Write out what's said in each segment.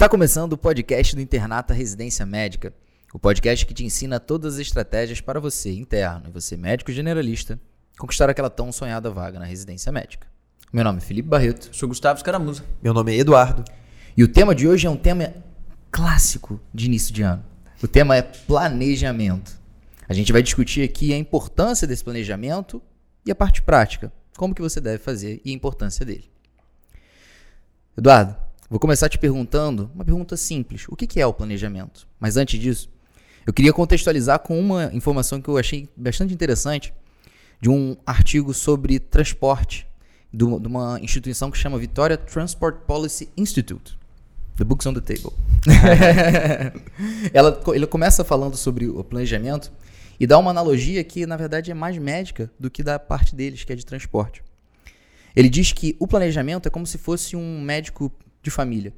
Está começando o podcast do Internato Residência Médica, o podcast que te ensina todas as estratégias para você, interno, e você, médico generalista, conquistar aquela tão sonhada vaga na residência médica. Meu nome é Felipe Barreto. Sou Gustavo Escaramuza. Meu nome é Eduardo. E o tema de hoje é um tema clássico de início de ano. O tema é planejamento. A gente vai discutir aqui a importância desse planejamento e a parte prática, como que você deve fazer e a importância dele. Eduardo, Vou começar te perguntando uma pergunta simples: o que é o planejamento? Mas antes disso, eu queria contextualizar com uma informação que eu achei bastante interessante de um artigo sobre transporte de uma instituição que chama Vitória Transport Policy Institute. The Books on the Table. Ela, ele começa falando sobre o planejamento e dá uma analogia que, na verdade, é mais médica do que da parte deles, que é de transporte. Ele diz que o planejamento é como se fosse um médico de família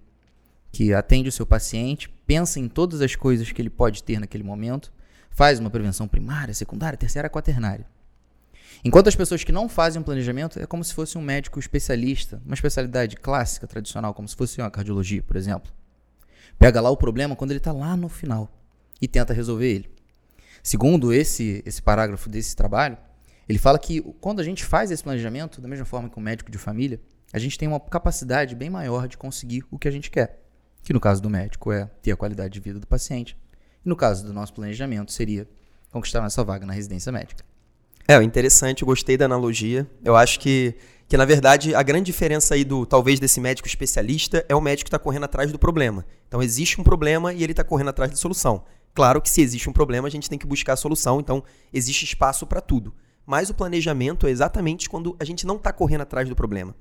que atende o seu paciente, pensa em todas as coisas que ele pode ter naquele momento, faz uma prevenção primária, secundária, terciária, quaternária. Enquanto as pessoas que não fazem um planejamento é como se fosse um médico especialista, uma especialidade clássica, tradicional, como se fosse uma cardiologia, por exemplo. Pega lá o problema quando ele está lá no final e tenta resolver ele. Segundo esse, esse parágrafo desse trabalho, ele fala que quando a gente faz esse planejamento, da mesma forma que um médico de família, a gente tem uma capacidade bem maior de conseguir o que a gente quer. Que no caso do médico é ter a qualidade de vida do paciente. E no caso do nosso planejamento seria conquistar nossa vaga na residência médica. É, interessante, gostei da analogia. Eu acho que, que, na verdade, a grande diferença aí do talvez desse médico especialista é o médico que está correndo atrás do problema. Então, existe um problema e ele está correndo atrás da solução. Claro que se existe um problema, a gente tem que buscar a solução, então existe espaço para tudo. Mas o planejamento é exatamente quando a gente não está correndo atrás do problema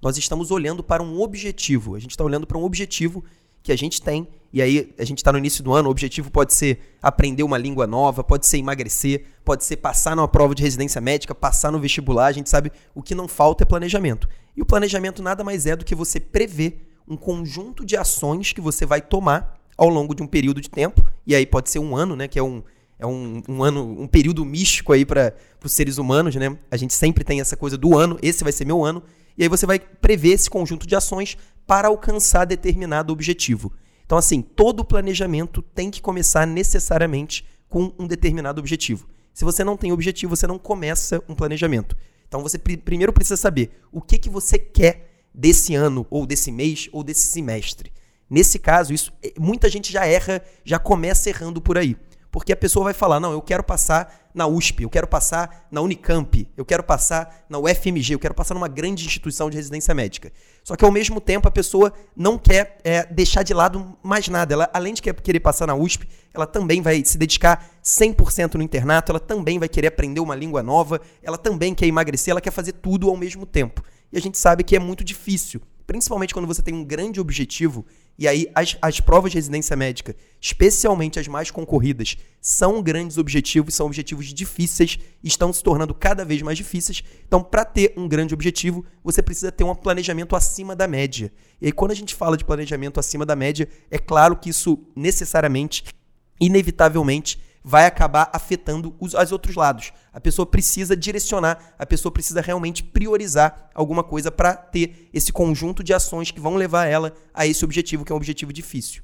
nós estamos olhando para um objetivo. A gente está olhando para um objetivo que a gente tem. E aí, a gente está no início do ano, o objetivo pode ser aprender uma língua nova, pode ser emagrecer, pode ser passar numa prova de residência médica, passar no vestibular. A gente sabe o que não falta é planejamento. E o planejamento nada mais é do que você prever um conjunto de ações que você vai tomar ao longo de um período de tempo. E aí pode ser um ano, né? Que é um, é um, um ano, um período místico aí para os seres humanos, né? A gente sempre tem essa coisa do ano, esse vai ser meu ano. E aí você vai prever esse conjunto de ações para alcançar determinado objetivo. Então, assim, todo planejamento tem que começar necessariamente com um determinado objetivo. Se você não tem objetivo, você não começa um planejamento. Então, você pr primeiro precisa saber o que, que você quer desse ano, ou desse mês, ou desse semestre. Nesse caso, isso eh, muita gente já erra, já começa errando por aí. Porque a pessoa vai falar: não, eu quero passar na USP, eu quero passar na Unicamp, eu quero passar na UFMG, eu quero passar numa grande instituição de residência médica. Só que ao mesmo tempo a pessoa não quer é, deixar de lado mais nada. Ela, além de querer passar na USP, ela também vai se dedicar 100% no internato, ela também vai querer aprender uma língua nova, ela também quer emagrecer, ela quer fazer tudo ao mesmo tempo. E a gente sabe que é muito difícil, principalmente quando você tem um grande objetivo e aí, as, as provas de residência médica, especialmente as mais concorridas, são grandes objetivos, são objetivos difíceis, estão se tornando cada vez mais difíceis. Então, para ter um grande objetivo, você precisa ter um planejamento acima da média. E aí, quando a gente fala de planejamento acima da média, é claro que isso necessariamente, inevitavelmente, vai acabar afetando os, os outros lados. A pessoa precisa direcionar, a pessoa precisa realmente priorizar alguma coisa para ter esse conjunto de ações que vão levar ela a esse objetivo, que é um objetivo difícil.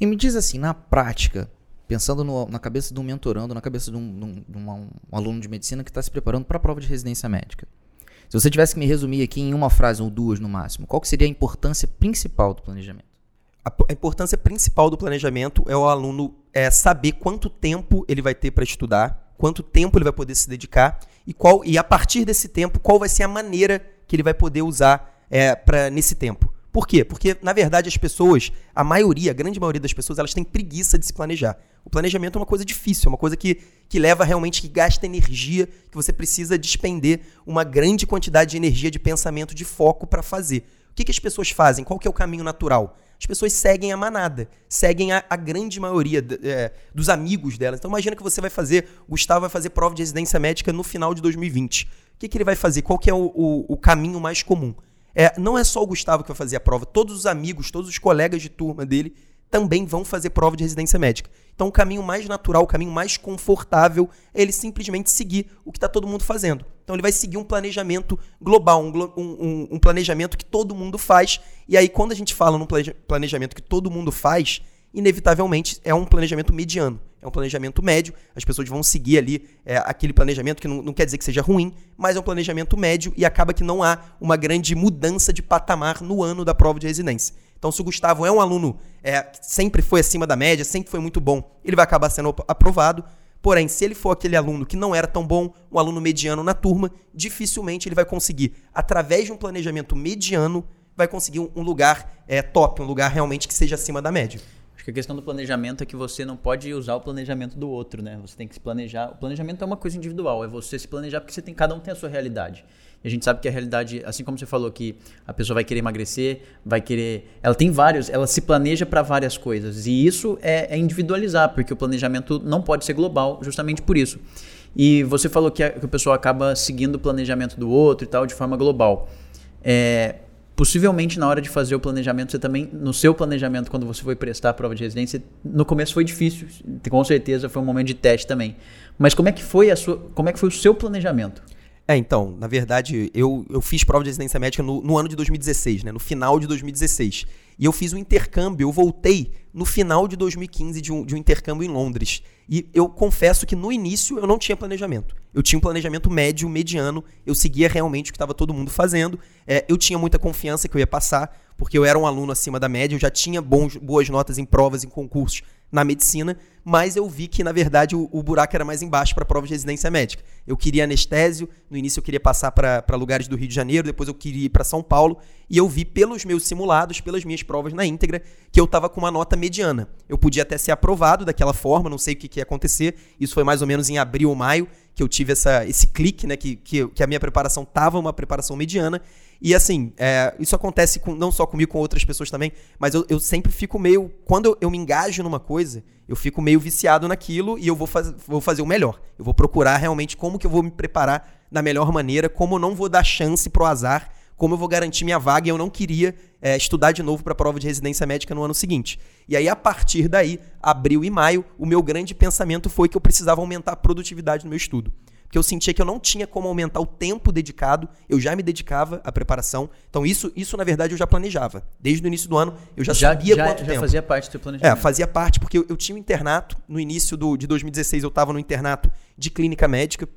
E me diz assim, na prática, pensando no, na cabeça de um mentorando, na cabeça de um, de um, um aluno de medicina que está se preparando para a prova de residência médica. Se você tivesse que me resumir aqui em uma frase ou duas no máximo, qual seria a importância principal do planejamento? A importância principal do planejamento é o aluno é, saber quanto tempo ele vai ter para estudar, quanto tempo ele vai poder se dedicar e qual e a partir desse tempo qual vai ser a maneira que ele vai poder usar é, para nesse tempo. Por quê? Porque na verdade as pessoas, a maioria, a grande maioria das pessoas, elas têm preguiça de se planejar. O planejamento é uma coisa difícil, é uma coisa que, que leva realmente que gasta energia, que você precisa despender uma grande quantidade de energia, de pensamento, de foco para fazer. Que, que as pessoas fazem? Qual que é o caminho natural? as pessoas seguem a manada, seguem a, a grande maioria é, dos amigos delas. Então imagina que você vai fazer, Gustavo vai fazer prova de residência médica no final de 2020. O que, que ele vai fazer? Qual que é o, o, o caminho mais comum? É, não é só o Gustavo que vai fazer a prova, todos os amigos, todos os colegas de turma dele também vão fazer prova de residência médica. Então, o caminho mais natural, o caminho mais confortável é ele simplesmente seguir o que está todo mundo fazendo. Então ele vai seguir um planejamento global, um, um, um planejamento que todo mundo faz. E aí, quando a gente fala num planejamento que todo mundo faz, inevitavelmente é um planejamento mediano, é um planejamento médio. As pessoas vão seguir ali é, aquele planejamento que não, não, quer dizer que seja ruim, mas é um planejamento médio e acaba que não há uma grande mudança de patamar no ano da prova de residência. Então, se o Gustavo é um aluno é, que sempre foi acima da média, sempre foi muito bom, ele vai acabar sendo aprovado. Porém, se ele for aquele aluno que não era tão bom, um aluno mediano na turma, dificilmente ele vai conseguir, através de um planejamento mediano, vai conseguir um, lugar é, top, um lugar realmente que seja acima da média. Acho que a questão do planejamento é que você não pode usar o planejamento do outro, né? Você tem que se planejar. O planejamento é uma coisa individual, é você se planejar porque você tem cada um tem a sua realidade. E a gente sabe que a realidade, assim como você falou que a pessoa vai querer emagrecer, vai querer. Ela tem vários, ela se planeja para várias coisas. E isso é, é, individualizar, porque o planejamento não pode ser global, justamente por isso. E você falou que, a, que o pessoal acaba seguindo o planejamento do outro e tal de forma global. É, possivelmente na hora de fazer o planejamento, você também, no seu planejamento, quando você foi prestar a prova de residência, no começo foi difícil, com certeza foi um momento de teste também. Mas como é que foi a sua, como é que foi o seu planejamento? É, então, na verdade, eu, eu fiz prova de residência médica no, no, ano de 2016, né? No final de 2016. E eu fiz um intercâmbio, eu voltei no final de 2015 de um, de um intercâmbio em Londres. E eu confesso que no início eu não tinha planejamento. Eu tinha um planejamento médio, mediano, eu seguia realmente o que estava todo mundo fazendo. É, eu tinha muita confiança que eu ia passar, porque eu era um aluno acima da média, eu já tinha bons, boas notas em provas, em concursos na medicina, mas eu vi que, na verdade, o, o buraco era mais embaixo para prova de residência médica. Eu queria anestésio, no início eu queria passar para lugares do Rio de Janeiro, depois eu queria ir para São Paulo, e eu vi pelos meus simulados, pelas minhas provas na íntegra, que eu estava com uma nota mediana. Eu podia até ser aprovado daquela forma, não sei o que, que ia acontecer, isso foi mais ou menos em abril ou maio, que eu tive essa, esse clique, né, que, que, que a minha preparação estava uma preparação mediana, e assim, é, isso acontece com, não só comigo, com outras pessoas também, mas eu, eu sempre fico meio. Quando eu, eu, me engajo numa coisa, eu fico meio viciado naquilo e eu vou, faz, vou fazer o melhor. Eu vou procurar realmente como que eu vou me preparar da melhor maneira, como eu não vou dar chance pro azar, como eu vou garantir minha vaga e eu não queria é, estudar de novo para a prova de residência médica no ano seguinte. E aí, a partir daí, abril e maio, o meu grande pensamento foi que eu precisava aumentar a produtividade no meu estudo porque eu sentia que eu não tinha como aumentar o tempo dedicado, eu já me dedicava à preparação. Então, isso, isso na verdade, eu já planejava. Desde o início do ano, eu já, já sabia já, quanto já tempo. fazia parte do seu planejamento. É, fazia parte, porque eu, eu tinha um internato. No início do, de 2016, eu estava no internato de clínica médica.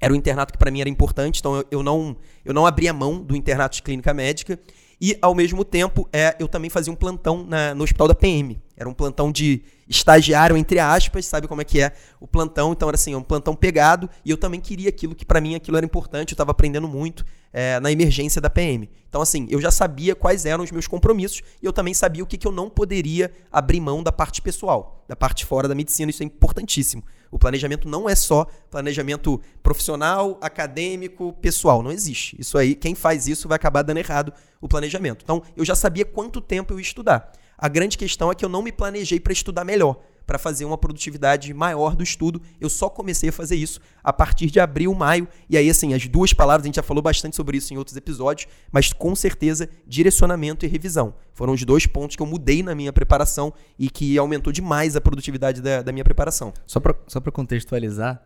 Era um internato que para mim era importante, então eu, eu, não, eu não abria mão do internato de clínica médica. E, ao mesmo tempo, é, eu também fazia um plantão na, no hospital da PM. Era um plantão de estagiário, entre aspas, sabe como é que é o plantão. Então, era assim, um plantão pegado. E eu também queria aquilo que, para mim, aquilo era importante. Eu estava aprendendo muito é, na emergência da PM. Então, assim, eu já sabia quais eram os meus compromissos. E eu também sabia o que, que eu não poderia abrir mão da parte pessoal, da parte fora da medicina. Isso é importantíssimo. O planejamento não é só planejamento profissional, acadêmico, pessoal. Não existe. Isso aí, quem faz isso vai acabar dando errado o planejamento. Então, eu já sabia quanto tempo eu ia estudar. A grande questão é que eu não me planejei para estudar melhor, para fazer uma produtividade maior do estudo. Eu só comecei a fazer isso a partir de abril, maio. E aí, assim, as duas palavras, a gente já falou bastante sobre isso em outros episódios, mas com certeza, direcionamento e revisão. Foram os dois pontos que eu mudei na minha preparação e que aumentou demais a produtividade da, da minha preparação. Só para contextualizar,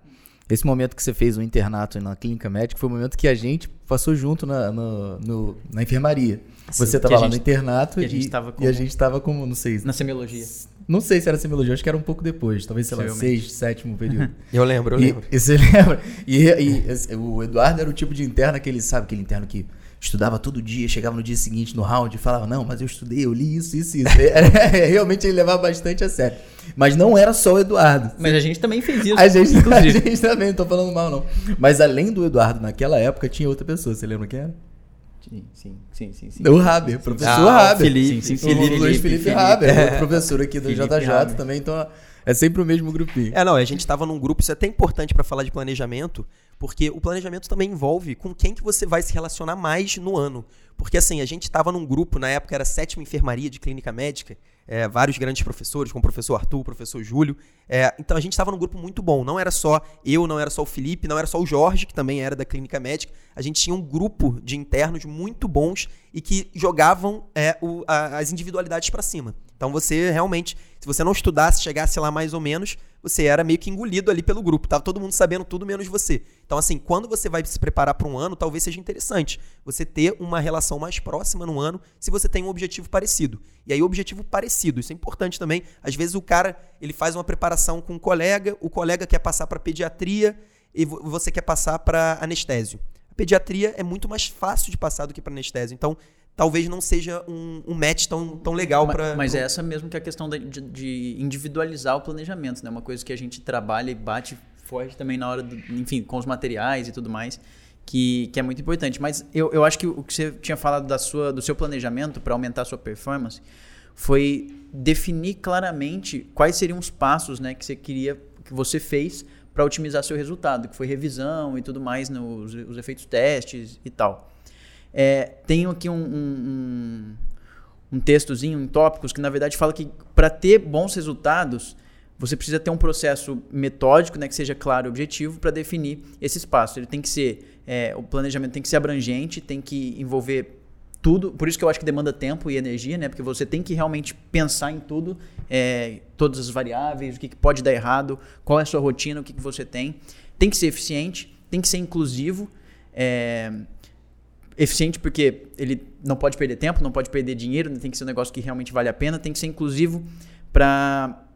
esse momento que você fez o internato na clínica médica foi o momento que a gente passou junto na, no, no, na enfermaria. Sim, você estava lá gente, no internato e, a gente estava com, e a gente estava como, não sei. Na semiologia. Não sei se era semiologia, acho que era um pouco depois, talvez, sei lá, sexto, sétimo período. eu lembro, eu lembro. E, você lembra? E, e, o Eduardo era o tipo de interno que ele sabe, aquele interno que estudava todo dia, chegava no dia seguinte no round e falava, não, mas eu estudei, eu li isso, isso, isso. É, realmente ele levava bastante a sério. Mas não era só o Eduardo. Mas a gente também fez isso. A gente, a gente também, não tô falando mal, não. Mas além do Eduardo, naquela época, tinha outra pessoa. Você lembra quem era? Sim, sim, sim, sim. sim. O Raber, professor ah, Raber. Felipe, sim, sim, Felipe, o Luiz Felipe, Felipe Raber, é. professor aqui do Felipe JJ Haber. também, então é sempre o mesmo grupinho. É, não, a gente estava num grupo, isso é até importante para falar de planejamento, porque o planejamento também envolve com quem que você vai se relacionar mais no ano. Porque assim, a gente estava num grupo, na época era sétima enfermaria de clínica médica, é, vários grandes professores, como o professor Arthur, o professor Júlio. É, então a gente estava num grupo muito bom. Não era só eu, não era só o Felipe, não era só o Jorge, que também era da clínica médica. A gente tinha um grupo de internos muito bons e que jogavam é, o, a, as individualidades para cima. Então você realmente, se você não estudasse, chegasse lá mais ou menos, você era meio que engolido ali pelo grupo. Tava todo mundo sabendo tudo menos você. Então, assim, quando você vai se preparar para um ano, talvez seja interessante você ter uma relação mais próxima no ano se você tem um objetivo parecido. E aí, objetivo parecido, isso é importante também. Às vezes o cara ele faz uma preparação com um colega, o colega quer passar para pediatria e você quer passar para anestésio. A pediatria é muito mais fácil de passar do que para anestésio. Então, talvez não seja um, um match tão, tão legal para. Mas é essa mesmo que é a questão de, de, individualizar o planejamento, né? Uma coisa que a gente trabalha e bate forte também na hora, do, enfim, com os materiais e tudo mais, que, que é muito importante. Mas eu, eu acho que o que você tinha falado da sua, do seu planejamento para aumentar a sua performance foi definir claramente quais seriam os passos né, que você queria, que você fez para otimizar seu resultado, que foi revisão e tudo mais, nos os efeitos testes e tal. É, tenho aqui um, um, um, textozinho em tópicos que na verdade fala que para ter bons resultados você precisa ter um processo metódico, né, que seja claro e objetivo para definir esses passos. Ele tem que ser, é, o planejamento tem que ser abrangente, tem que envolver tudo. Por isso que eu acho que demanda tempo e energia, né, porque você tem que realmente pensar em tudo, é, todas as variáveis, o que, que, pode dar errado, qual é a sua rotina, o que, que você tem. Tem que ser eficiente, tem que ser inclusivo. É, eficiente porque ele não pode perder tempo, não pode perder dinheiro, tem que ser um negócio que realmente vale a pena, tem que ser inclusivo para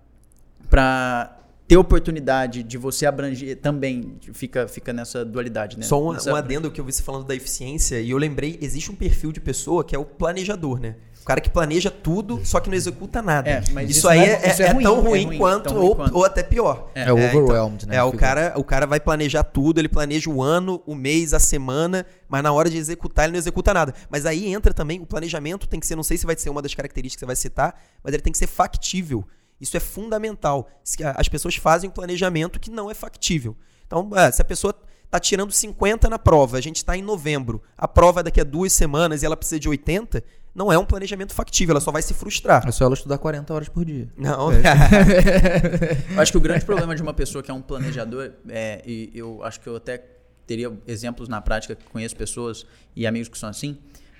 para ter oportunidade de você abranger também fica, fica nessa dualidade, né? Só um, um adendo que eu vi você falando da eficiência e eu lembrei, existe um perfil de pessoa que é o planejador, né? O cara que planeja tudo, só que não executa nada. É, isso, isso, aí é, isso é, é, ruim, tão ruim, ruim quanto, tão ou, quanto. ou até pior. É, o overwhelmed, então, né? É, o cara, o cara vai planejar tudo, ele planeja o ano, o mês, a semana, mas na hora de executar ele não executa nada. Mas aí entra também, o planejamento tem que ser, não sei se vai ser uma das características que você vai citar, mas ele tem que ser factível. Isso é fundamental. As pessoas fazem um planejamento que não é factível. Então, se a pessoa está tirando 50 na prova, a gente está em novembro, a prova é daqui a duas semanas e ela precisa de 80, não é um planejamento factível, ela só vai se frustrar. É só ela estudar 40 horas por dia. Não. É. eu acho que o grande problema de uma pessoa que é um planejador, é, e eu acho que eu até teria exemplos na prática, conheço pessoas e amigos que são assim,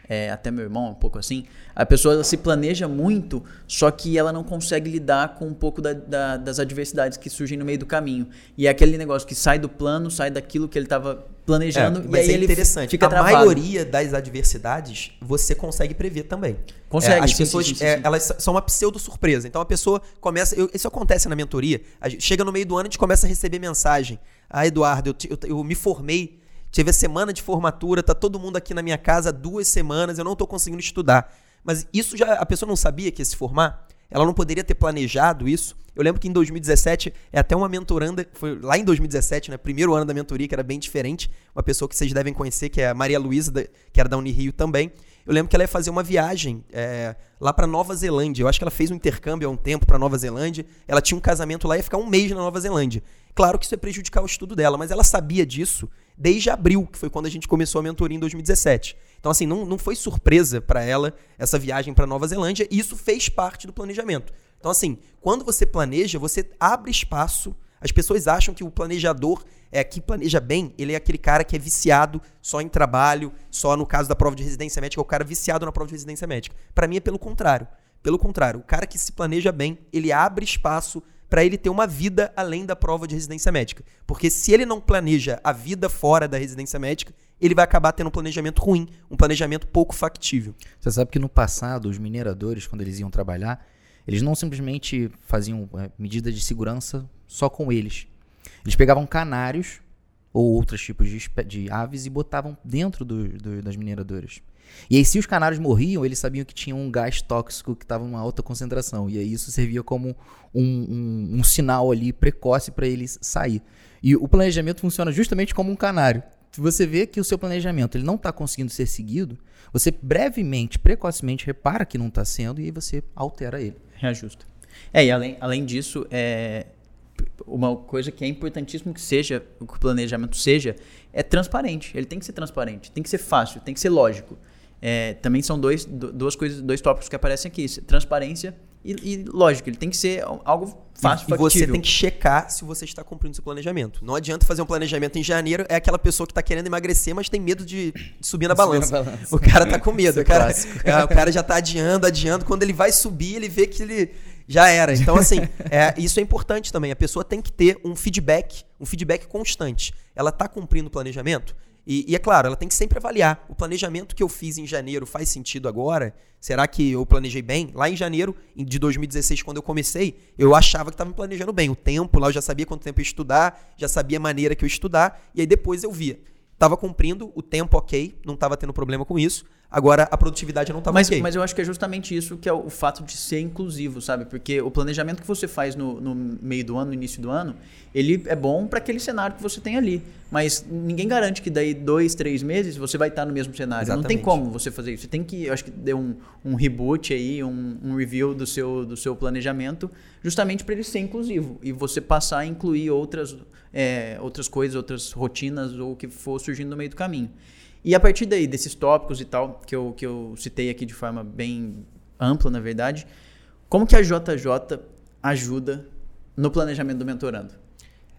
é, até meu irmão, um pouco assim, a pessoa se planeja muito, só que ela não consegue lidar com um pouco da, da, das adversidades que surgem no meio do caminho. E é aquele negócio que sai do plano, sai daquilo que ele estava planejando, é, e aí é interessante. fica a travado. maioria das adversidades você consegue prever também. Consegue. É, as sim, pessoas, sim, sim, é, elas são uma pseudo surpresa. Então a pessoa começa, eu, isso acontece na mentoria, chega no meio do ano a gente começa a receber mensagem. Ah, Eduardo, eu, eu, eu me formei Tive a semana de formatura, tá todo mundo aqui na minha casa duas semanas, eu não estou conseguindo estudar. Mas isso já a pessoa não sabia que ia se formar? Ela não poderia ter planejado isso? Eu lembro que em 2017, é até uma mentoranda, foi lá em 2017, né, primeiro ano da mentoria, que era bem diferente, uma pessoa que vocês devem conhecer, que é a Maria Luísa, que era da Unirio também. Eu lembro que ela ia fazer uma viagem é, lá para Nova Zelândia. Eu acho que ela fez um intercâmbio há um tempo para Nova Zelândia. Ela tinha um casamento lá e ia ficar um mês na Nova Zelândia. Claro que isso ia prejudicar o estudo dela, mas ela sabia disso desde abril, que foi quando a gente começou a mentoria em 2017. Então, assim, não, não foi surpresa para ela essa viagem para Nova Zelândia, e isso fez parte do planejamento. Então, assim, quando você planeja, você abre espaço. As pessoas acham que o planejador é que planeja bem, ele é aquele cara que é viciado só em trabalho, só no caso da prova de residência médica, é o cara viciado na prova de residência médica. Para mim é pelo contrário. Pelo contrário, o cara que se planeja bem, ele abre espaço para ele ter uma vida além da prova de residência médica. Porque se ele não planeja a vida fora da residência médica, ele vai acabar tendo um planejamento ruim, um planejamento pouco factível. Você sabe que no passado, os mineradores, quando eles iam trabalhar, eles não simplesmente faziam é, medidas de segurança só com eles. Eles pegavam canários ou outros tipos de, de aves e botavam dentro do, do, das mineradoras. E aí, se os canários morriam, eles sabiam que tinha um gás tóxico que estava em uma alta concentração. E aí, isso servia como um, um, um sinal ali precoce para eles sair. E o planejamento funciona justamente como um canário. Se você vê que o seu planejamento ele não está conseguindo ser seguido, você brevemente, precocemente repara que não está sendo e aí você altera ele. Reajusta. É, e além, além disso, é, uma coisa que é importantíssimo que seja, que o planejamento seja, é transparente. Ele tem que ser transparente, tem que ser fácil, tem que ser lógico. É, também são dois, duas coisas, dois tópicos que aparecem aqui: transparência e, e lógico. Ele tem que ser algo fácil, e, e você tem que checar se você está cumprindo seu planejamento. Não adianta fazer um planejamento em janeiro, é aquela pessoa que está querendo emagrecer, mas tem medo de, de subir na balança. O cara tá com medo. É o cara, é, o cara já está adiando, adiando. Quando ele vai subir, ele vê que ele Já era. Então, assim, é, isso é importante também. A pessoa tem que ter um feedback, um feedback constante. Ela está cumprindo o planejamento? E, e, é claro, ela tem que sempre avaliar. O planejamento que eu fiz em janeiro faz sentido agora? Será que eu planejei bem? Lá em janeiro de 2016, quando eu comecei, eu achava que estava me planejando bem. O tempo lá, eu já sabia quanto tempo eu ia estudar, já sabia a maneira que eu ia estudar, e aí depois eu via. Estava cumprindo, o tempo ok, não estava tendo problema com isso. Agora, a produtividade não estava mas, ok. Mas eu acho que é justamente isso que é o fato de ser inclusivo, sabe? Porque o planejamento que você faz no, no meio do ano, no início do ano, ele é bom para aquele cenário que você tem ali. Mas ninguém garante que daí dois, três meses você vai estar no mesmo cenário. Exatamente. Não tem como você fazer isso. Você tem que, eu acho que dê um, um reboot aí, um, um review do seu, do seu planejamento, justamente para ele ser inclusivo. E você passar a incluir outras, é, outras coisas, outras rotinas ou o que for surgindo no meio do caminho. E a partir daí, desses tópicos e tal, que eu, que eu citei aqui de forma bem ampla, na verdade, como que a JJ ajuda no planejamento do mentorando?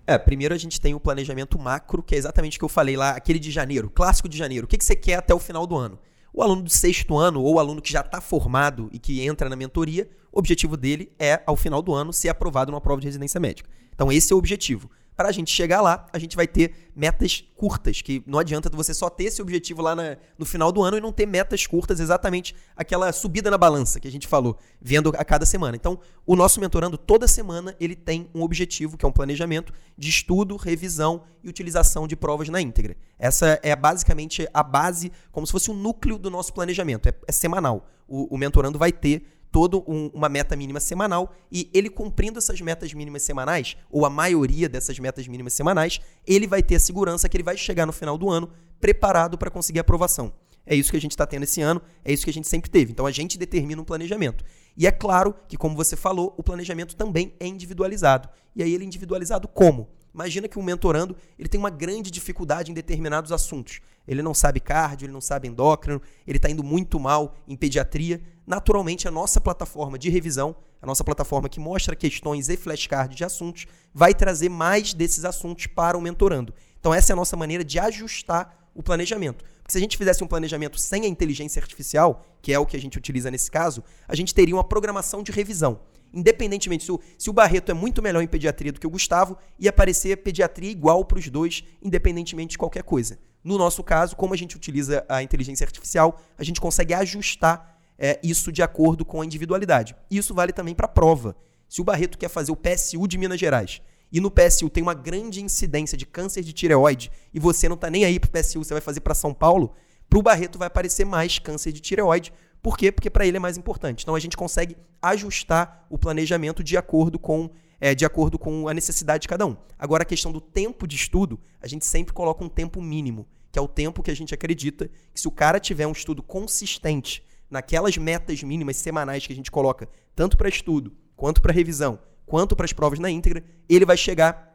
É, primeiro a gente tem o planejamento macro, que é exatamente o que eu falei lá, aquele de janeiro, clássico de janeiro. O que, que você quer até o final do ano? O aluno do sexto ano ou o aluno que já está formado e que entra na mentoria, o objetivo dele é, ao final do ano, ser aprovado numa prova de residência médica. Então, esse é o objetivo. Para a gente chegar lá, a gente vai ter metas curtas, que não adianta você só ter esse objetivo lá na, no final do ano e não ter metas curtas, exatamente aquela subida na balança que a gente falou, vendo a cada semana. Então, o nosso mentorando, toda semana, ele tem um objetivo, que é um planejamento de estudo, revisão e utilização de provas na íntegra. Essa é basicamente a base, como se fosse o núcleo do nosso planejamento, é, é semanal. O, o mentorando vai ter toda um, uma meta mínima semanal e ele cumprindo essas metas mínimas semanais, ou a maioria dessas metas mínimas semanais, ele vai ter a segurança que ele vai chegar no final do ano preparado para conseguir aprovação. É isso que a gente está tendo esse ano, é isso que a gente sempre teve. Então a gente determina um planejamento. E é claro que, como você falou, o planejamento também é individualizado. E aí ele é individualizado como? Imagina que um mentorando ele tem uma grande dificuldade em determinados assuntos. Ele não sabe cardio, ele não sabe endócrino, ele está indo muito mal em pediatria. Naturalmente, a nossa plataforma de revisão, a nossa plataforma que mostra questões e flashcards de assuntos, vai trazer mais desses assuntos para o mentorando. Então, essa é a nossa maneira de ajustar o planejamento. Porque se a gente fizesse um planejamento sem a inteligência artificial, que é o que a gente utiliza nesse caso, a gente teria uma programação de revisão independentemente se o, se o Barreto é muito melhor em pediatria do que o Gustavo, ia aparecer pediatria igual para os dois, independentemente de qualquer coisa. No nosso caso, como a gente utiliza a inteligência artificial, a gente consegue ajustar é, isso de acordo com a individualidade. Isso vale também para a prova. Se o Barreto quer fazer o PSU de Minas Gerais e no PSU tem uma grande incidência de câncer de tireoide e você não está nem aí para o PSU, você vai fazer para São Paulo, para o Barreto vai aparecer mais câncer de tireoide por quê? Porque para ele é mais importante. Então a gente consegue ajustar o planejamento de acordo com é, de acordo com a necessidade de cada um. Agora a questão do tempo de estudo, a gente sempre coloca um tempo mínimo, que é o tempo que a gente acredita que se o cara tiver um estudo consistente naquelas metas mínimas semanais que a gente coloca, tanto para estudo, quanto para revisão, quanto para as provas na íntegra, ele vai chegar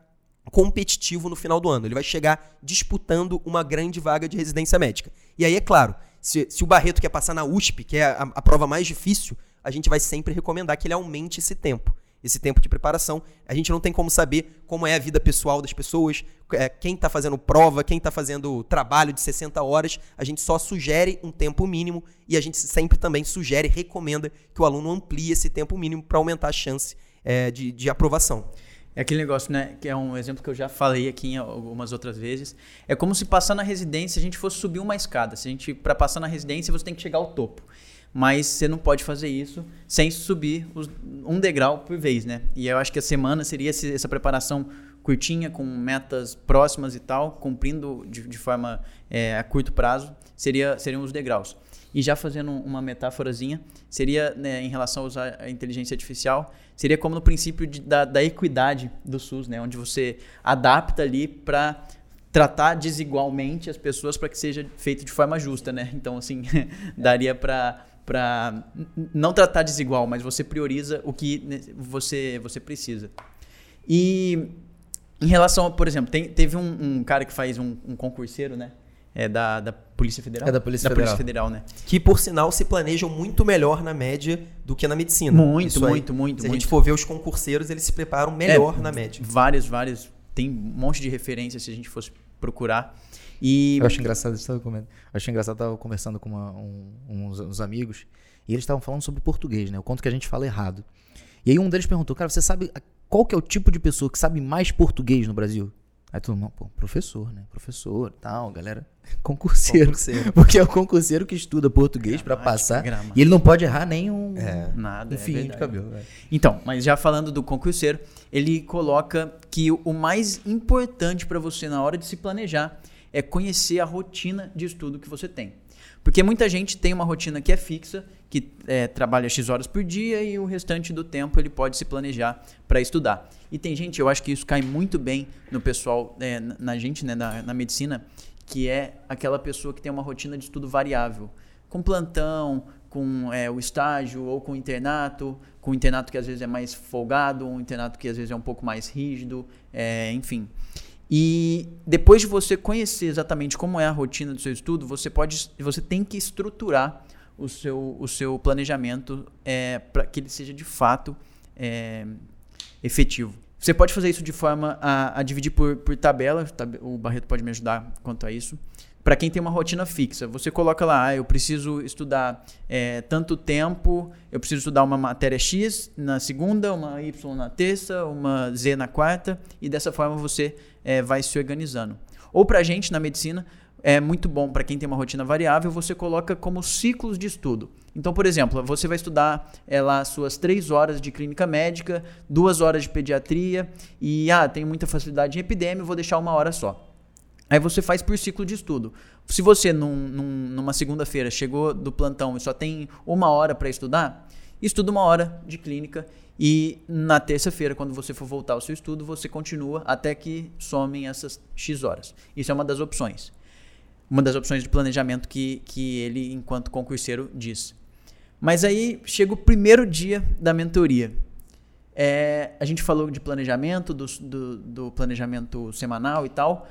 competitivo no final do ano. Ele vai chegar disputando uma grande vaga de residência médica. E aí, é claro, se, se o Barreto quer passar na USP, que é a, a prova mais difícil, a gente vai sempre recomendar que ele aumente esse tempo esse tempo de preparação. A gente não tem como saber como é a vida pessoal das pessoas, é, quem está fazendo prova, quem está fazendo trabalho de 60 horas. A gente só sugere um tempo mínimo e a gente sempre também sugere, recomenda que o aluno amplie esse tempo mínimo para aumentar a chance é, de, de aprovação. É aquele negócio, né? Que é um exemplo que eu já falei aqui em algumas outras vezes. É como se passar na residência a gente fosse subir uma escada. Se a gente, para passar na residência, você tem que chegar ao topo. Mas você não pode fazer isso sem subir os, um degrau por vez, né? E eu acho que a semana seria esse, essa preparação curtinha, com metas próximas e tal, cumprindo de, de forma é, a curto prazo, seria, seriam os degraus. E já fazendo uma metáforazinha, seria né, em relação a usar a inteligência artificial, seria como no princípio de, da, da equidade do SUS, né, onde você adapta ali para tratar desigualmente as pessoas para que seja feito de forma justa, né? Então, assim, daria para para não tratar desigual, mas você prioriza o que você você precisa. E em relação, por exemplo, tem, teve um, um, cara que faz um, um concurseiro, né? É da, da Polícia Federal? É da Polícia da Federal. Polícia Federal, né? Que, por sinal, se planejam muito melhor na média do que na medicina. Muito, Isso muito, aí, muito. Se muito. a gente for ver os concurseiros, eles se preparam melhor é, na média. Vários, vários. Tem um monte de referências se a gente fosse procurar. E... Eu acho engraçado, eu eu acho engraçado, eu estava conversando com uma, um, uns, uns, amigos e eles estavam falando sobre português, né? O quanto que a gente fala errado. E aí um deles perguntou, cara, você sabe qual que é o tipo de pessoa que sabe mais português no Brasil? Aí todo mundo, pô, professor, né? Professor, tal, galera. Concurseiro. Concurseiro. Porque é o concurseiro que estuda português pra Gramática, passar. gramática. E ele não pode errar nem um, É. Nada, é fio de verdade. cabelo. é. Então, mas já falando do concurseiro, ele coloca que o mais importante para você na hora de se planejar é conhecer a rotina de estudo que você tem. Porque muita gente tem uma rotina que é fixa, que é, trabalha X horas por dia e o restante do tempo ele pode se planejar para estudar. E tem gente, eu acho que isso cai muito bem no pessoal, é, na gente, né, na, na medicina, que é aquela pessoa que tem uma rotina de estudo variável. Com plantão, com é, o estágio ou com o internato, com o internato que às vezes é mais folgado, um internato que às vezes é um pouco mais rígido, é, enfim. E depois de você conhecer exatamente como é a rotina do seu estudo, você pode, você tem que estruturar o seu, o seu planejamento para que ele seja de fato é, efetivo. Você pode fazer isso de forma a, a dividir por, por tabela, tab- o Barreto pode me ajudar quanto a isso. Para quem tem uma rotina fixa, você coloca lá, ah, eu preciso estudar é, tanto tempo, eu preciso estudar uma matéria X na segunda, uma Y na terça, uma Z na quarta, e dessa forma você é, vai se organizando. Ou para a gente na medicina, é muito bom para quem tem uma rotina variável, você coloca como ciclos de estudo. Então, por exemplo, você vai estudar é, lá suas três horas de clínica médica, duas horas de pediatria, e ah, tenho muita facilidade em epidemia, vou deixar uma hora só. Aí você faz por ciclo de estudo. Se você, num- num- numa segunda-feira, chegou do plantão e só tem uma hora para estudar, estuda uma hora de clínica e na terça-feira, quando você for voltar ao seu estudo, você continua até que somem essas X horas. Isso é uma das opções. Uma das opções de planejamento que, que ele, enquanto concurseiro, diz. Mas aí chega o primeiro dia da mentoria. É, a gente falou de planejamento, do, do, do planejamento semanal e tal.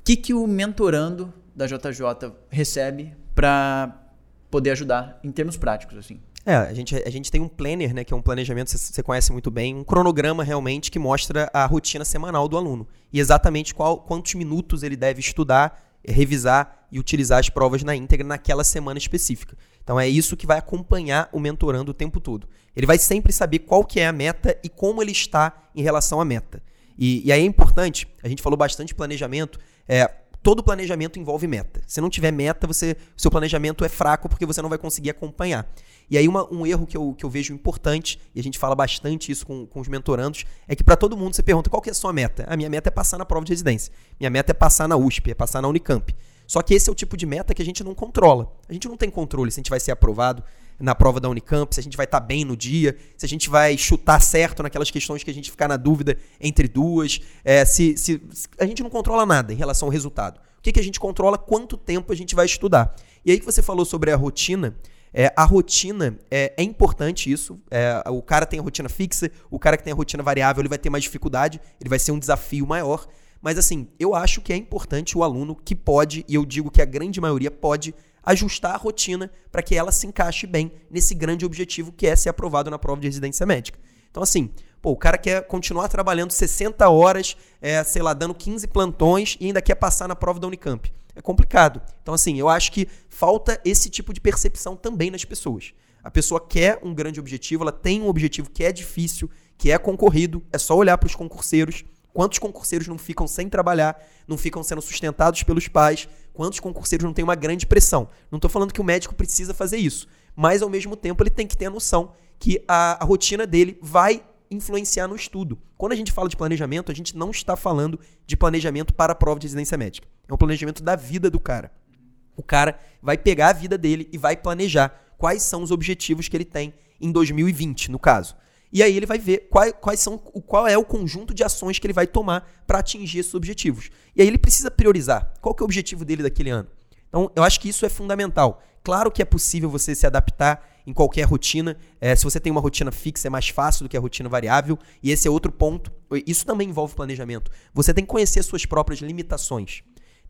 O que, que o mentorando da JJ recebe para poder ajudar em termos práticos, assim? É, a gente, a gente tem um planner, né, que é um planejamento, você, você conhece muito bem, um cronograma realmente que mostra a rotina semanal do aluno. E exatamente qual, quantos minutos ele deve estudar, revisar e utilizar as provas na íntegra naquela semana específica. Então é isso que vai acompanhar o mentorando o tempo todo. Ele vai sempre saber qual que é a meta e como ele está em relação à meta. E, e aí é importante, a gente falou bastante planejamento, é, todo planejamento envolve meta. Se não tiver meta, você, seu planejamento é fraco porque você não vai conseguir acompanhar. E aí uma- um erro que eu, que eu vejo importante, e a gente fala bastante isso com, com os mentorandos, é que para todo mundo você pergunta qual que é a sua meta. A minha meta é passar na prova de residência. Minha meta é passar na USP, é passar na Unicamp. Só que esse é o tipo de meta que a gente não controla. A gente não tem controle se a gente vai ser aprovado na prova da Unicamp, se a gente vai estar bem no dia, se a gente vai chutar certo naquelas questões que a gente ficar na dúvida entre duas. é, se, se- se- a gente não controla nada em relação ao resultado. O que, que a gente controla? Quanto tempo a gente vai estudar. E aí que você falou sobre a rotina. é, a rotina é, é importante isso. é, o cara tem a rotina fixa, o cara que tem a rotina variável, ele vai ter mais dificuldade, ele vai ser um desafio maior. Mas assim, eu acho que é importante o aluno que pode, e eu digo que a grande maioria pode, ajustar a rotina para que ela se encaixe bem nesse grande objetivo que é ser aprovado na prova de residência médica. Então, assim, pô, o cara quer continuar trabalhando 60 horas, é, sei lá, dando 15 plantões e ainda quer passar na prova da Unicamp. É complicado. Então, assim, eu acho que falta esse tipo de percepção também nas pessoas. A pessoa quer um grande objetivo, ela tem um objetivo que é difícil, que é concorrido, é só olhar para os concurseiros. Quantos concurseiros não ficam sem trabalhar, não ficam sendo sustentados pelos pais? Quantos concurseiros não têm uma grande pressão? Não estou falando que o médico precisa fazer isso, mas ao mesmo tempo ele tem que ter a noção que a, a rotina dele vai influenciar no estudo. Quando a gente fala de planejamento, a gente não está falando de planejamento para a prova de residência médica. É um planejamento da vida do cara. O cara vai pegar a vida dele e vai planejar quais são os objetivos que ele tem em 2020, no caso. E aí ele vai ver quais, quais são, qual é o conjunto de ações que ele vai tomar para atingir esses objetivos. E aí ele precisa priorizar qual que é o objetivo dele daquele ano. Então, eu acho que isso é fundamental. Claro que é possível você se adaptar em qualquer rotina. É, se você tem uma rotina fixa, é mais fácil do que a rotina variável. E esse é outro ponto. Isso também envolve planejamento. Você tem que conhecer suas próprias limitações.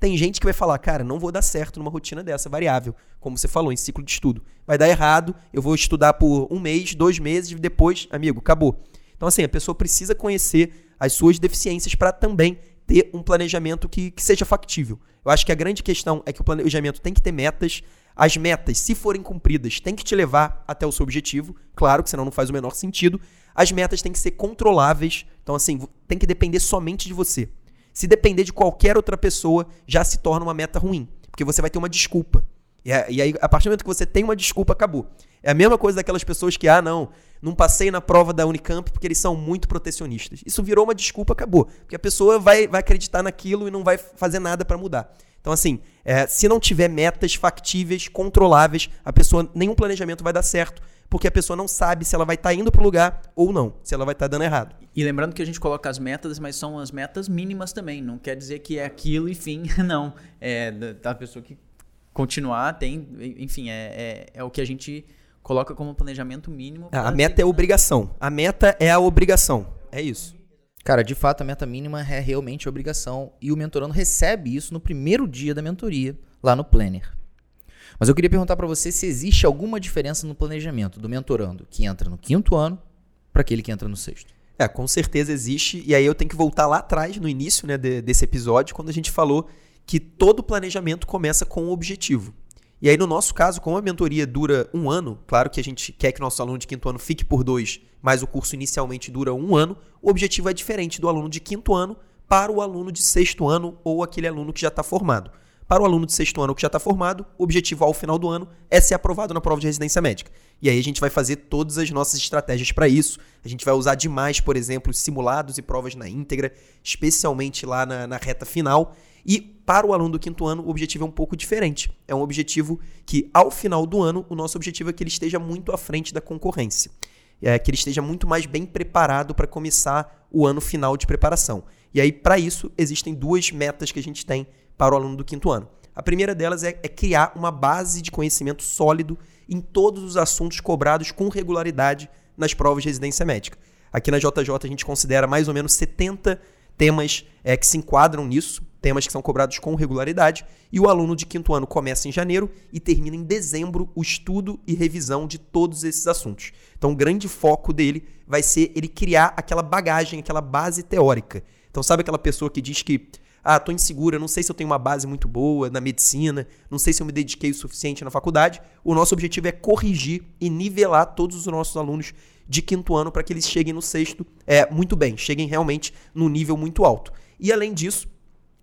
Tem gente que vai falar, cara, não vou dar certo numa rotina dessa variável, como você falou, em ciclo de estudo. Vai dar errado, eu vou estudar por um mês, dois meses, depois, amigo, acabou. Então, assim, a pessoa precisa conhecer as suas deficiências para também ter um planejamento que, que seja factível. Eu acho que a grande questão é que o planejamento tem que ter metas. As metas, se forem cumpridas, têm que te levar até o seu objetivo. Claro que senão não faz o menor sentido. As metas têm que ser controláveis. Então, assim, tem que depender somente de você. Se depender de qualquer outra pessoa, já se torna uma meta ruim. Porque você vai ter uma desculpa. E, aí, a partir do momento que você tem uma desculpa, acabou. É a mesma coisa daquelas pessoas que, ah, não, não passei na prova da Unicamp porque eles são muito protecionistas. Isso virou uma desculpa, acabou. Porque a pessoa vai, vai acreditar naquilo e não vai fazer nada para mudar. Então, assim, é, se não tiver metas factíveis, controláveis, a pessoa, nenhum planejamento vai dar certo, porque a pessoa não sabe se ela vai estar tá indo para o lugar ou não, se ela vai estar tá dando errado. E lembrando que a gente coloca as metas, mas são as metas mínimas também. Não quer dizer que é aquilo e fim, não. É da pessoa que continuar, tem, enfim, é, é, é o que a gente coloca como planejamento mínimo. A meta é obrigação. A meta é a obrigação. É isso. Cara, de fato, a meta mínima é realmente obrigação e o mentorando recebe isso no primeiro dia da mentoria, lá no Planner. Mas eu queria perguntar para você se existe alguma diferença no planejamento do mentorando que entra no quinto ano para aquele que entra no sexto. É, com certeza existe. E aí eu tenho que voltar lá atrás, no início né, de, desse episódio, quando a gente falou que todo planejamento começa com um objetivo. E aí, no nosso caso, como a mentoria dura um ano, claro que a gente quer que nosso aluno de quinto ano fique por dois, mas o curso inicialmente dura um ano, o objetivo é diferente do aluno de quinto ano para o aluno de sexto ano ou aquele aluno que já está formado. Para o aluno de sexto ano que já está formado, o objetivo ao final do ano é ser aprovado na prova de residência médica. E aí a gente vai fazer todas as nossas estratégias para isso. A gente vai usar demais, por exemplo, simulados e provas na íntegra, especialmente lá na, na reta final. E para o aluno do quinto ano, o objetivo é um pouco diferente. É um objetivo que, ao final do ano, o nosso objetivo é que ele esteja muito à frente da concorrência. É, que ele esteja muito mais bem preparado para começar o ano final de preparação. E aí, para isso, existem duas metas que a gente tem para o aluno do quinto ano. A primeira delas é, é criar uma base de conhecimento sólido em todos os assuntos cobrados com regularidade nas provas de residência médica. Aqui na JJ a gente considera mais ou menos 70 temas é, que se enquadram nisso, temas que são cobrados com regularidade, e o aluno de quinto ano começa em janeiro e termina em dezembro o estudo e revisão de todos esses assuntos. Então, o grande foco dele vai ser ele criar aquela bagagem, aquela base teórica. Então, sabe aquela pessoa que diz que ah, tô insegura, não sei se eu tenho uma base muito boa na medicina, não sei se eu me dediquei o suficiente na faculdade. O nosso objetivo é corrigir e nivelar todos os nossos alunos de quinto ano para que eles cheguem no sexto é, muito bem, cheguem realmente no nível muito alto. E além disso,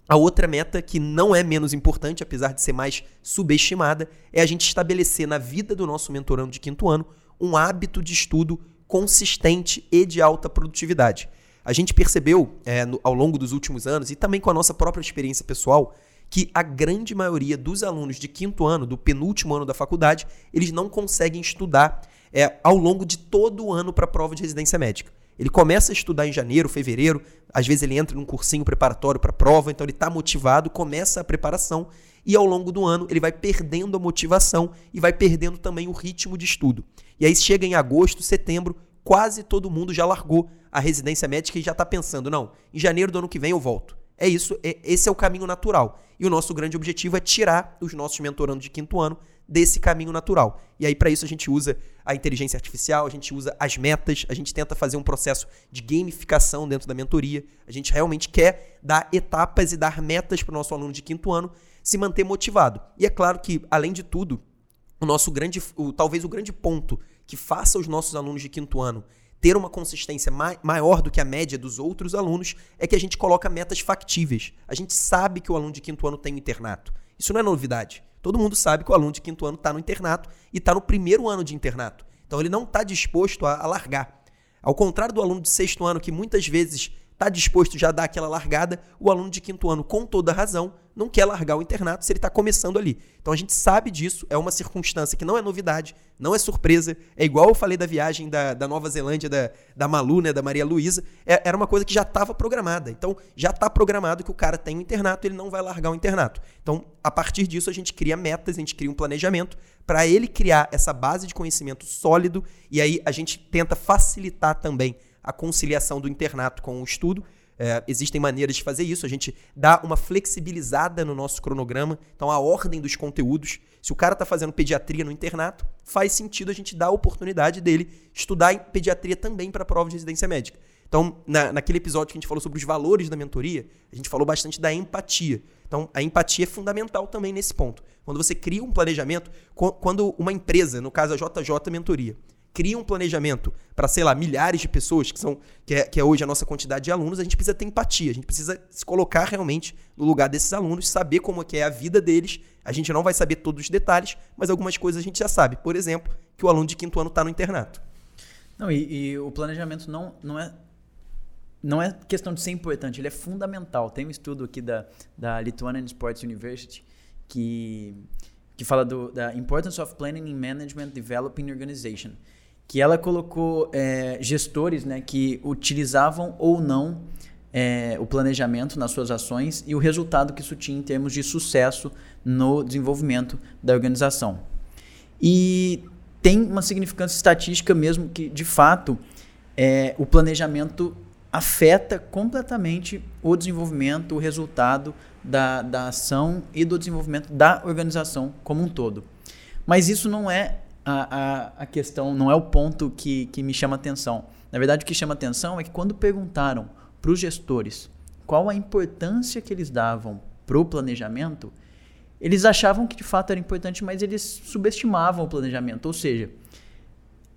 a outra meta, que não é menos importante, apesar de ser mais subestimada, é a gente estabelecer na vida do nosso mentorando de quinto ano um hábito de estudo consistente e de alta produtividade. A gente percebeu é, no, ao longo dos últimos anos, e também com a nossa própria experiência pessoal, que a grande maioria dos alunos de quinto ano, do penúltimo ano da faculdade, eles não conseguem estudar é, ao longo de todo o ano para a prova de residência médica. Ele começa a estudar em janeiro, fevereiro, às vezes ele entra num cursinho preparatório para a prova, então ele está motivado, começa a preparação e ao longo do ano ele vai perdendo a motivação e vai perdendo também o ritmo de estudo. E aí chega em agosto, setembro, quase todo mundo já largou a residência médica e já está pensando, não, em janeiro do ano que vem eu volto. É isso, é, esse é o caminho natural. E o nosso grande objetivo é tirar os nossos mentorandos de quinto ano desse caminho natural. E aí, para isso, a gente usa a inteligência artificial, a gente usa as metas, a gente tenta fazer um processo de gamificação dentro da mentoria. A gente realmente quer dar etapas e dar metas para o nosso aluno de quinto ano se manter motivado. E é claro que, além de tudo, o nosso grande, o, talvez o grande ponto que faça os nossos alunos de quinto ano ter uma consistência maior do que a média dos outros alunos é que a gente coloca metas factíveis. A gente sabe que o aluno de quinto ano tem um internato. Isso não é novidade. Todo mundo sabe que o aluno de quinto ano está no internato e está no primeiro ano de internato. Então ele não está disposto a, a largar. Ao contrário do aluno de sexto ano, que muitas vezes está disposto já a dar aquela largada, o aluno de quinto ano, com toda razão, não quer largar o internato se ele está começando ali. Então a gente sabe disso, é uma circunstância que não é novidade, não é surpresa. É igual eu falei da viagem da, da Nova Zelândia, da, da Malu, né, da Maria Luísa, é, era uma coisa que já estava programada. Então já está programado que o cara tem um internato, ele não vai largar o internato. Então, a partir disso, a gente cria metas, a gente cria um planejamento para ele criar essa base de conhecimento sólido e aí a gente tenta facilitar também a conciliação do internato com o estudo. É, existem maneiras de fazer isso. A gente dá uma flexibilizada no nosso cronograma. Então, a ordem dos conteúdos. Se o cara está fazendo pediatria no internato, faz sentido a gente dar a oportunidade dele estudar em pediatria também para a prova de residência médica. Então, na, naquele episódio que a gente falou sobre os valores da mentoria, a gente falou bastante da empatia. Então, a empatia é fundamental também nesse ponto. Quando você cria um planejamento, quando uma empresa, no caso a JJ Mentoria, cria um planejamento para, sei lá, milhares de pessoas, que, são, que é, que, é, hoje a nossa quantidade de alunos, a gente precisa ter empatia, a gente precisa se colocar realmente no lugar desses alunos, saber como é que é a vida deles. A gente não vai saber todos os detalhes, mas algumas coisas a gente já sabe. Por exemplo, que o aluno de quinto ano está no internato. Não, e, e, o planejamento não, não é não é questão de ser importante, ele é fundamental. Tem um estudo aqui da, da Lithuanian Sports University que, que fala do, da Importance of Planning in Management Developing Organization, que ela colocou é, gestores né, que utilizavam ou não é, o planejamento nas suas ações e o resultado que isso tinha em termos de sucesso no desenvolvimento da organização. E tem uma significância estatística mesmo que, de fato, é, o planejamento afeta completamente o desenvolvimento, o resultado da, da ação e do desenvolvimento da organização como um todo. Mas isso não é a, a, a questão, não é o ponto que, que me chama atenção. Na verdade, o que chama atenção é que quando perguntaram para os gestores qual a importância que eles davam para o planejamento, eles achavam que de fato era importante, mas eles subestimavam o planejamento. Ou seja,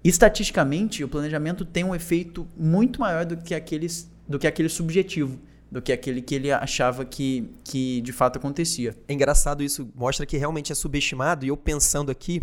estatisticamente, o planejamento tem um efeito muito maior do que, aqueles, do que aquele subjetivo, do que aquele que ele achava que, que de fato acontecia. É engraçado isso, mostra que realmente é subestimado, e eu pensando aqui,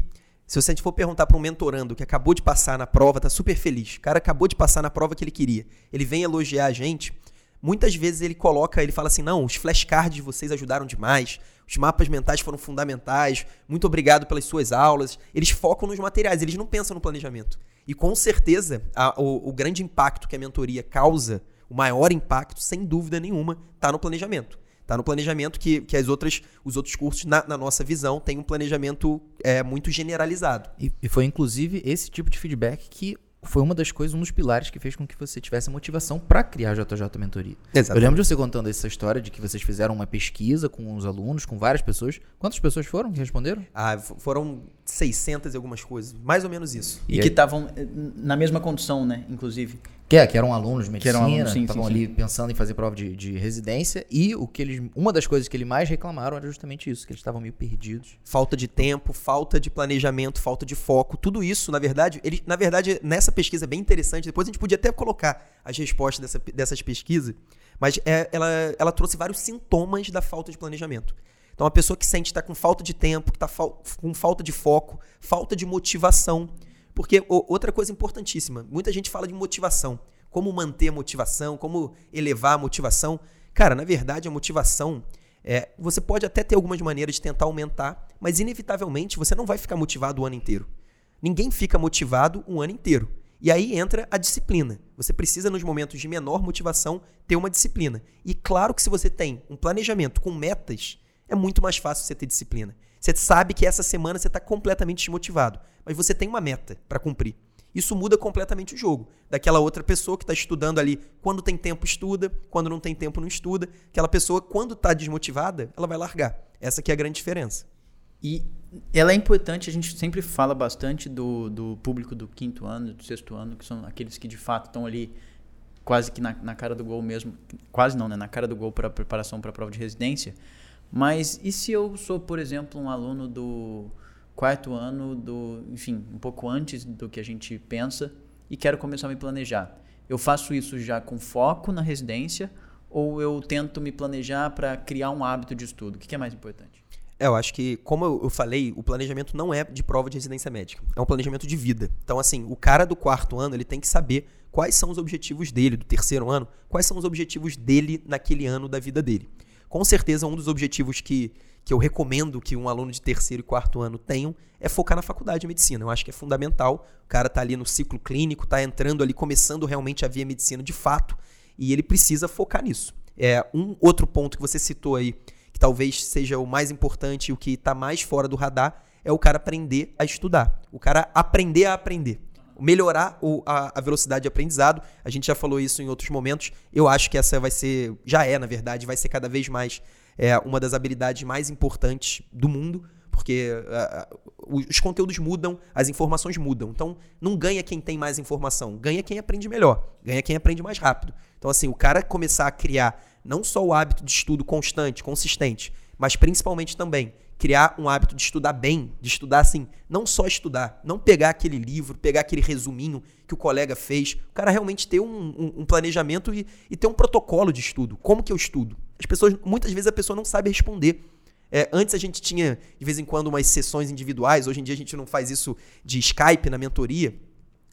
se você for perguntar para um mentorando que acabou de passar na prova, tá super feliz, o cara acabou de passar na prova que ele queria, ele vem elogiar a gente, muitas vezes ele coloca, ele fala assim, não, os flashcards de vocês ajudaram demais, os mapas mentais foram fundamentais. Muito obrigado pelas suas aulas. Eles focam nos materiais, eles não pensam no planejamento. E com certeza, a, o, o grande impacto que a mentoria causa, o maior impacto, sem dúvida nenhuma, está no planejamento. Está no planejamento que, que as outras, os outros cursos, na, na nossa visão, têm um planejamento é, muito generalizado. E, e foi inclusive esse tipo de feedback que foi uma das coisas, um dos pilares que fez com que você tivesse motivação para criar a JJ Mentoria. Exatamente. Eu lembro de você contando essa história de que vocês fizeram uma pesquisa com os alunos, com várias pessoas. Quantas pessoas foram que responderam? Ah, foram 600 e algumas coisas, mais ou menos isso. E, e que estavam eh, na mesma condição, né, inclusive. Que, é, que eram alunos de medicina, que estavam ali sim. pensando em fazer prova de, de, residência. E o que eles, uma das coisas que eles mais reclamaram era justamente isso, que eles estavam meio perdidos. Falta de tempo, falta de planejamento, falta de foco. Tudo isso, na verdade, ele, na verdade, nessa pesquisa é bem interessante, depois a gente podia até colocar as respostas dessa, dessas pesquisas, mas é, ela, ela trouxe vários sintomas da falta de planejamento. Então, a pessoa que sente estar tá com falta de tempo, que está fal com falta de foco, falta de motivação, porque outra coisa importantíssima, muita gente fala de motivação. Como manter a motivação, como elevar a motivação. Cara, na verdade, a motivação, é, você pode até ter algumas maneiras de tentar aumentar, mas inevitavelmente você não vai ficar motivado o ano inteiro. Ninguém fica motivado um ano inteiro. E aí entra a disciplina. Você precisa, nos momentos de menor motivação, ter uma disciplina. E claro que se você tem um planejamento com metas, é muito mais fácil você ter disciplina. Você sabe que essa semana você está completamente desmotivado, mas você tem uma meta para cumprir. Isso muda completamente o jogo. Daquela outra pessoa que está estudando ali, quando tem tempo estuda, quando não tem tempo não estuda. Aquela pessoa, quando está desmotivada, ela vai largar. Essa que é a grande diferença. E ela é importante, a gente sempre fala bastante do, do público do quinto ano, do sexto ano, que são aqueles que de fato estão ali quase que na, na cara do gol mesmo. Quase não, né? Na cara do gol para preparação para a prova de residência. Mas e se eu sou, por exemplo, um aluno do quarto ano, do, enfim, um pouco antes do que a gente pensa e quero começar a me planejar? Eu faço isso já com foco na residência ou eu tento me planejar para criar um hábito de estudo? O que é mais importante? É, eu acho que, como eu falei, o planejamento não é de prova de residência médica. É um planejamento de vida. Então, assim, o cara do quarto ano, ele tem que saber quais são os objetivos dele, do terceiro ano, quais são os objetivos dele naquele ano da vida dele. Com certeza, um dos objetivos que, que eu recomendo que um aluno de terceiro e quarto ano tenham é focar na faculdade de medicina. Eu acho que é fundamental. O cara está ali no ciclo clínico, está entrando ali, começando realmente a via medicina de fato, e ele precisa focar nisso. É um outro ponto que você citou aí, que talvez seja o mais importante e o que está mais fora do radar, é o cara aprender a estudar. O cara aprender a aprender melhorar o, a, a, velocidade de aprendizado. A gente já falou isso em outros momentos. Eu acho que essa vai ser, já é, na verdade, vai ser cada vez mais é, uma das habilidades mais importantes do mundo, porque os conteúdos mudam, as informações mudam. Então, não ganha quem tem mais informação, ganha quem aprende melhor, ganha quem aprende mais rápido. Então, assim, o cara começar a criar não só o hábito de estudo constante, consistente, mas principalmente também criar um hábito de estudar bem, de estudar assim, não só estudar, não pegar aquele livro, pegar aquele resuminho que o colega fez, o cara realmente ter um, um, um planejamento e, e, ter um protocolo de estudo. Como que eu estudo? As pessoas, muitas vezes a pessoa não sabe responder. É, antes a gente tinha, de vez em quando, umas sessões individuais, hoje em dia a gente não faz isso de Skype na mentoria.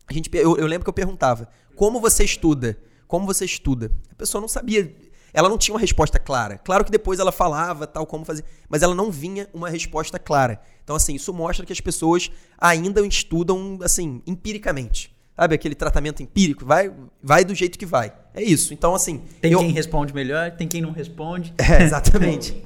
A gente, eu, eu lembro que eu perguntava, como você estuda? Como você estuda? A pessoa não sabia ela não tinha uma resposta clara. Claro que depois ela falava tal como fazer, mas ela não vinha uma resposta clara. Então assim, isso mostra que as pessoas ainda estudam assim, empiricamente. Sabe aquele tratamento empírico, vai vai do jeito que vai. É isso. Então assim, tem eu... quem responde melhor, tem quem não responde. É, exatamente.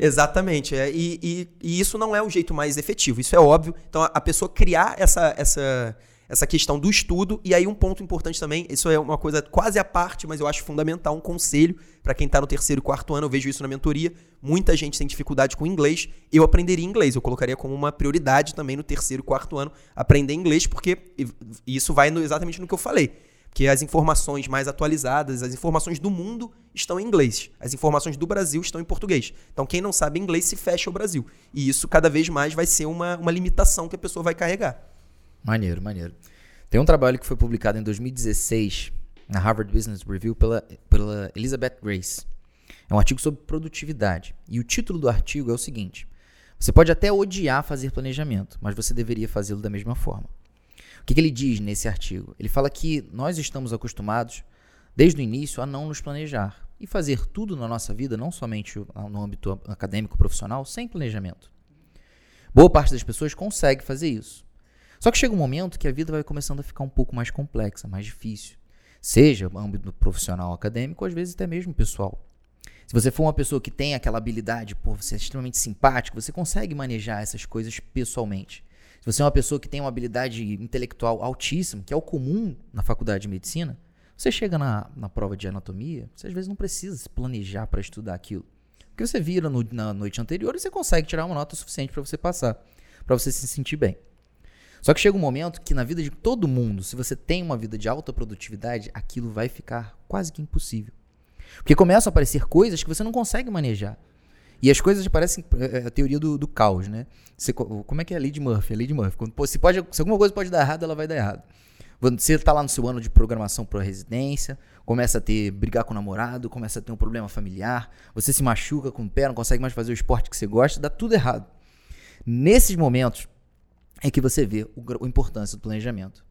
Exatamente. É, e, e, e, isso não é o jeito mais efetivo, isso é óbvio. Então, a pessoa criar essa, essa, essa questão do estudo. E aí, um ponto importante também, isso é uma coisa quase à parte, mas eu acho fundamental, um conselho para quem está no terceiro e quarto ano, eu vejo isso na mentoria. Muita gente tem dificuldade com inglês. Eu aprenderia inglês, eu colocaria como uma prioridade também no terceiro e quarto ano aprender inglês, porque isso vai no, exatamente no que eu falei. Que as informações mais atualizadas, as informações do mundo estão em inglês. As informações do Brasil estão em português. Então, quem não sabe inglês se fecha o Brasil. E isso cada vez mais vai ser uma, uma limitação que a pessoa vai carregar. Maneiro, maneiro. Tem um trabalho que foi publicado em 2016 na Harvard Business Review pela, pela Elizabeth Grace. É um artigo sobre produtividade. E o título do artigo é o seguinte: Você pode até odiar fazer planejamento, mas você deveria fazê-lo da mesma forma. O que, que ele diz nesse artigo? Ele fala que nós estamos acostumados, desde o início, a não nos planejar e fazer tudo na nossa vida, não somente no âmbito acadêmico profissional, sem planejamento. Boa parte das pessoas consegue fazer isso. Só que chega um momento que a vida vai começando a ficar um pouco mais complexa, mais difícil. Seja no âmbito profissional, acadêmico, ou às vezes até mesmo pessoal. Se você for uma pessoa que tem aquela habilidade, pô, você é extremamente simpático, você consegue manejar essas coisas pessoalmente. Se você é uma pessoa que tem uma habilidade intelectual altíssima, que é o comum na faculdade de medicina, você chega na, na prova de anatomia, você às vezes não precisa se planejar para estudar aquilo. Porque você vira no, na noite anterior e você consegue tirar uma nota suficiente para você passar, para você se sentir bem. Só que chega um momento que na vida de todo mundo, se você tem uma vida de alta produtividade, aquilo vai ficar quase que impossível. Porque começam a aparecer coisas que você não consegue manejar. E as coisas parecem é, é a teoria do, do caos, né? Você, como é que é a lei de Murphy? A de Murphy. Quando, se, pode, se alguma coisa pode dar errado, ela vai dar errado. Você está lá no seu ano de programação para residência, começa a ter brigar com o namorado, começa a ter um problema familiar, você se machuca com o pé, não consegue mais fazer o esporte que você gosta, dá tudo errado. Nesses momentos, é que você vê a importância do planejamento.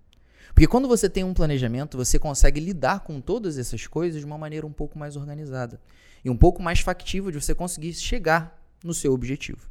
Porque quando você tem um planejamento, você consegue lidar com todas essas coisas de uma maneira um pouco mais organizada e um pouco mais factível de você conseguir chegar no seu objetivo.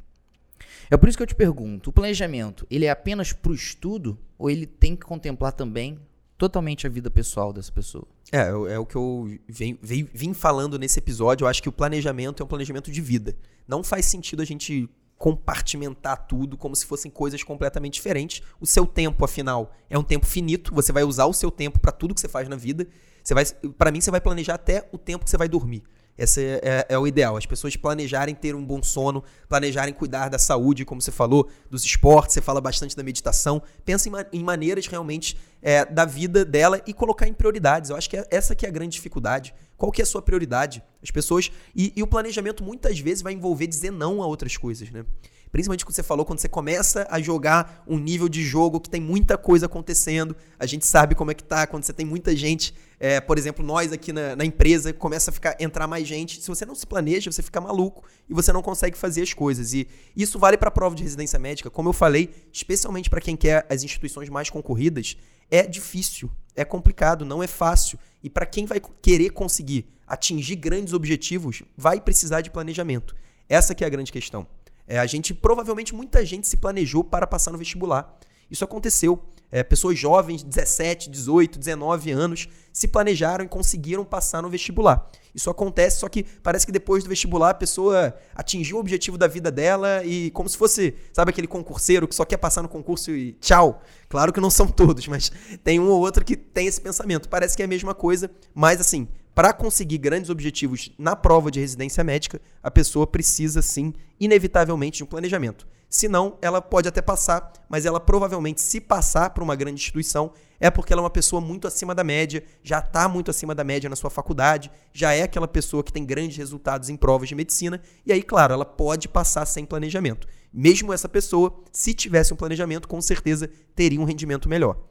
É por isso que eu te pergunto, o planejamento, ele é apenas para o estudo ou ele tem que contemplar também totalmente a vida pessoal dessa pessoa? É, é, é o que eu vim, vim falando nesse episódio. Eu acho que o planejamento é um planejamento de vida. Não faz sentido a gente compartimentar tudo como se fossem coisas completamente diferentes. O seu tempo, afinal, é um tempo finito. Você vai usar o seu tempo para tudo que você faz na vida. Você vai, para mim, você vai planejar até o tempo que você vai dormir. Esse é, é, é, o ideal. As pessoas planejarem ter um bom sono, planejarem cuidar da saúde, como você falou, dos esportes, você fala bastante da meditação. Pensa em, em maneiras realmente é, da vida dela e colocar em prioridades. Eu acho que é, essa que é a grande dificuldade. Qual que é a sua prioridade? As pessoas. E, e o planejamento muitas vezes vai envolver dizer não a outras coisas, né? Principalmente o que você falou, quando você começa a jogar um nível de jogo que tem muita coisa acontecendo, a gente sabe como é que tá, quando você tem muita gente, é, por exemplo, nós aqui na, na, empresa, começa a ficar, entrar mais gente. Se você não se planeja, você fica maluco e você não consegue fazer as coisas. E isso vale para a prova de residência médica. Como eu falei, especialmente para quem quer as instituições mais concorridas, é difícil, é complicado, não é fácil. E para quem vai querer conseguir atingir grandes objetivos, vai precisar de planejamento. Essa que é a grande questão. É, a gente, provavelmente, muita gente se planejou para passar no vestibular. Isso aconteceu. É, pessoas jovens, 17, 18, 19 anos, se planejaram e conseguiram passar no vestibular. Isso acontece, só que parece que depois do vestibular a pessoa atingiu o objetivo da vida dela e como se fosse, sabe aquele concurseiro que só quer passar no concurso e tchau. Claro que não são todos, mas tem um ou outro que tem esse pensamento. Parece que é a mesma coisa, mas assim, para conseguir grandes objetivos na prova de residência médica, a pessoa precisa sim, inevitavelmente, de um planejamento. Se não, ela pode até passar, mas ela provavelmente, se passar para uma grande instituição, é porque ela é uma pessoa muito acima da média, já está muito acima da média na sua faculdade, já é aquela pessoa que tem grandes resultados em provas de medicina, e aí, claro, ela pode passar sem planejamento. Mesmo essa pessoa, se tivesse um planejamento, com certeza teria um rendimento melhor.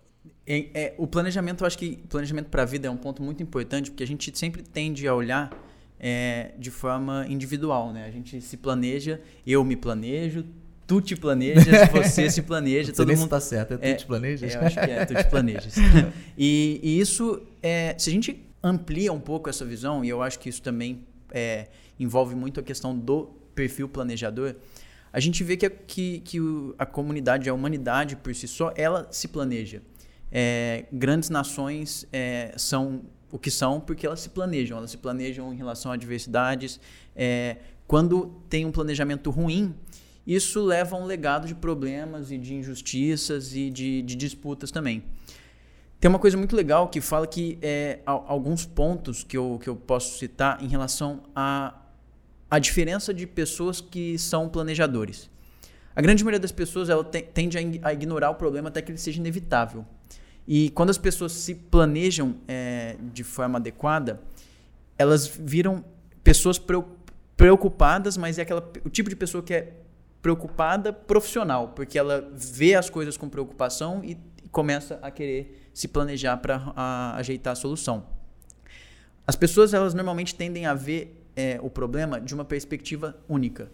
É, é, o planejamento, eu acho que planejamento para a vida é um ponto muito importante, porque a gente sempre tende a olhar é, de forma individual, né? A gente se planeja, eu me planejo, tu te planejas, você se planeja, todo mundo está certo, é tu é, te planejas. É, eu acho que é, tu te planejas. e, e, isso, é, se a gente amplia um pouco essa visão, e eu acho que isso também é, envolve muito a questão do perfil planejador, a gente vê que, a, que, que a comunidade, a humanidade por si só, ela se planeja. É, grandes nações é, são o que são porque elas se planejam, elas se planejam em relação a adversidades. É, quando tem um planejamento ruim, isso leva a um legado de problemas e de injustiças e de, de disputas também. Tem uma coisa muito legal que fala que é, alguns pontos que eu, que eu posso citar em relação a a diferença de pessoas que são planejadores. A grande maioria das pessoas ela tende a ignorar o problema até que ele seja inevitável. E quando as pessoas se planejam é, de forma adequada, elas viram pessoas preocupadas, mas é aquela, o tipo de pessoa que é preocupada profissional, porque ela vê as coisas com preocupação e, começa a querer se planejar para ajeitar a solução. As pessoas elas normalmente tendem a ver é, o problema de uma perspectiva única.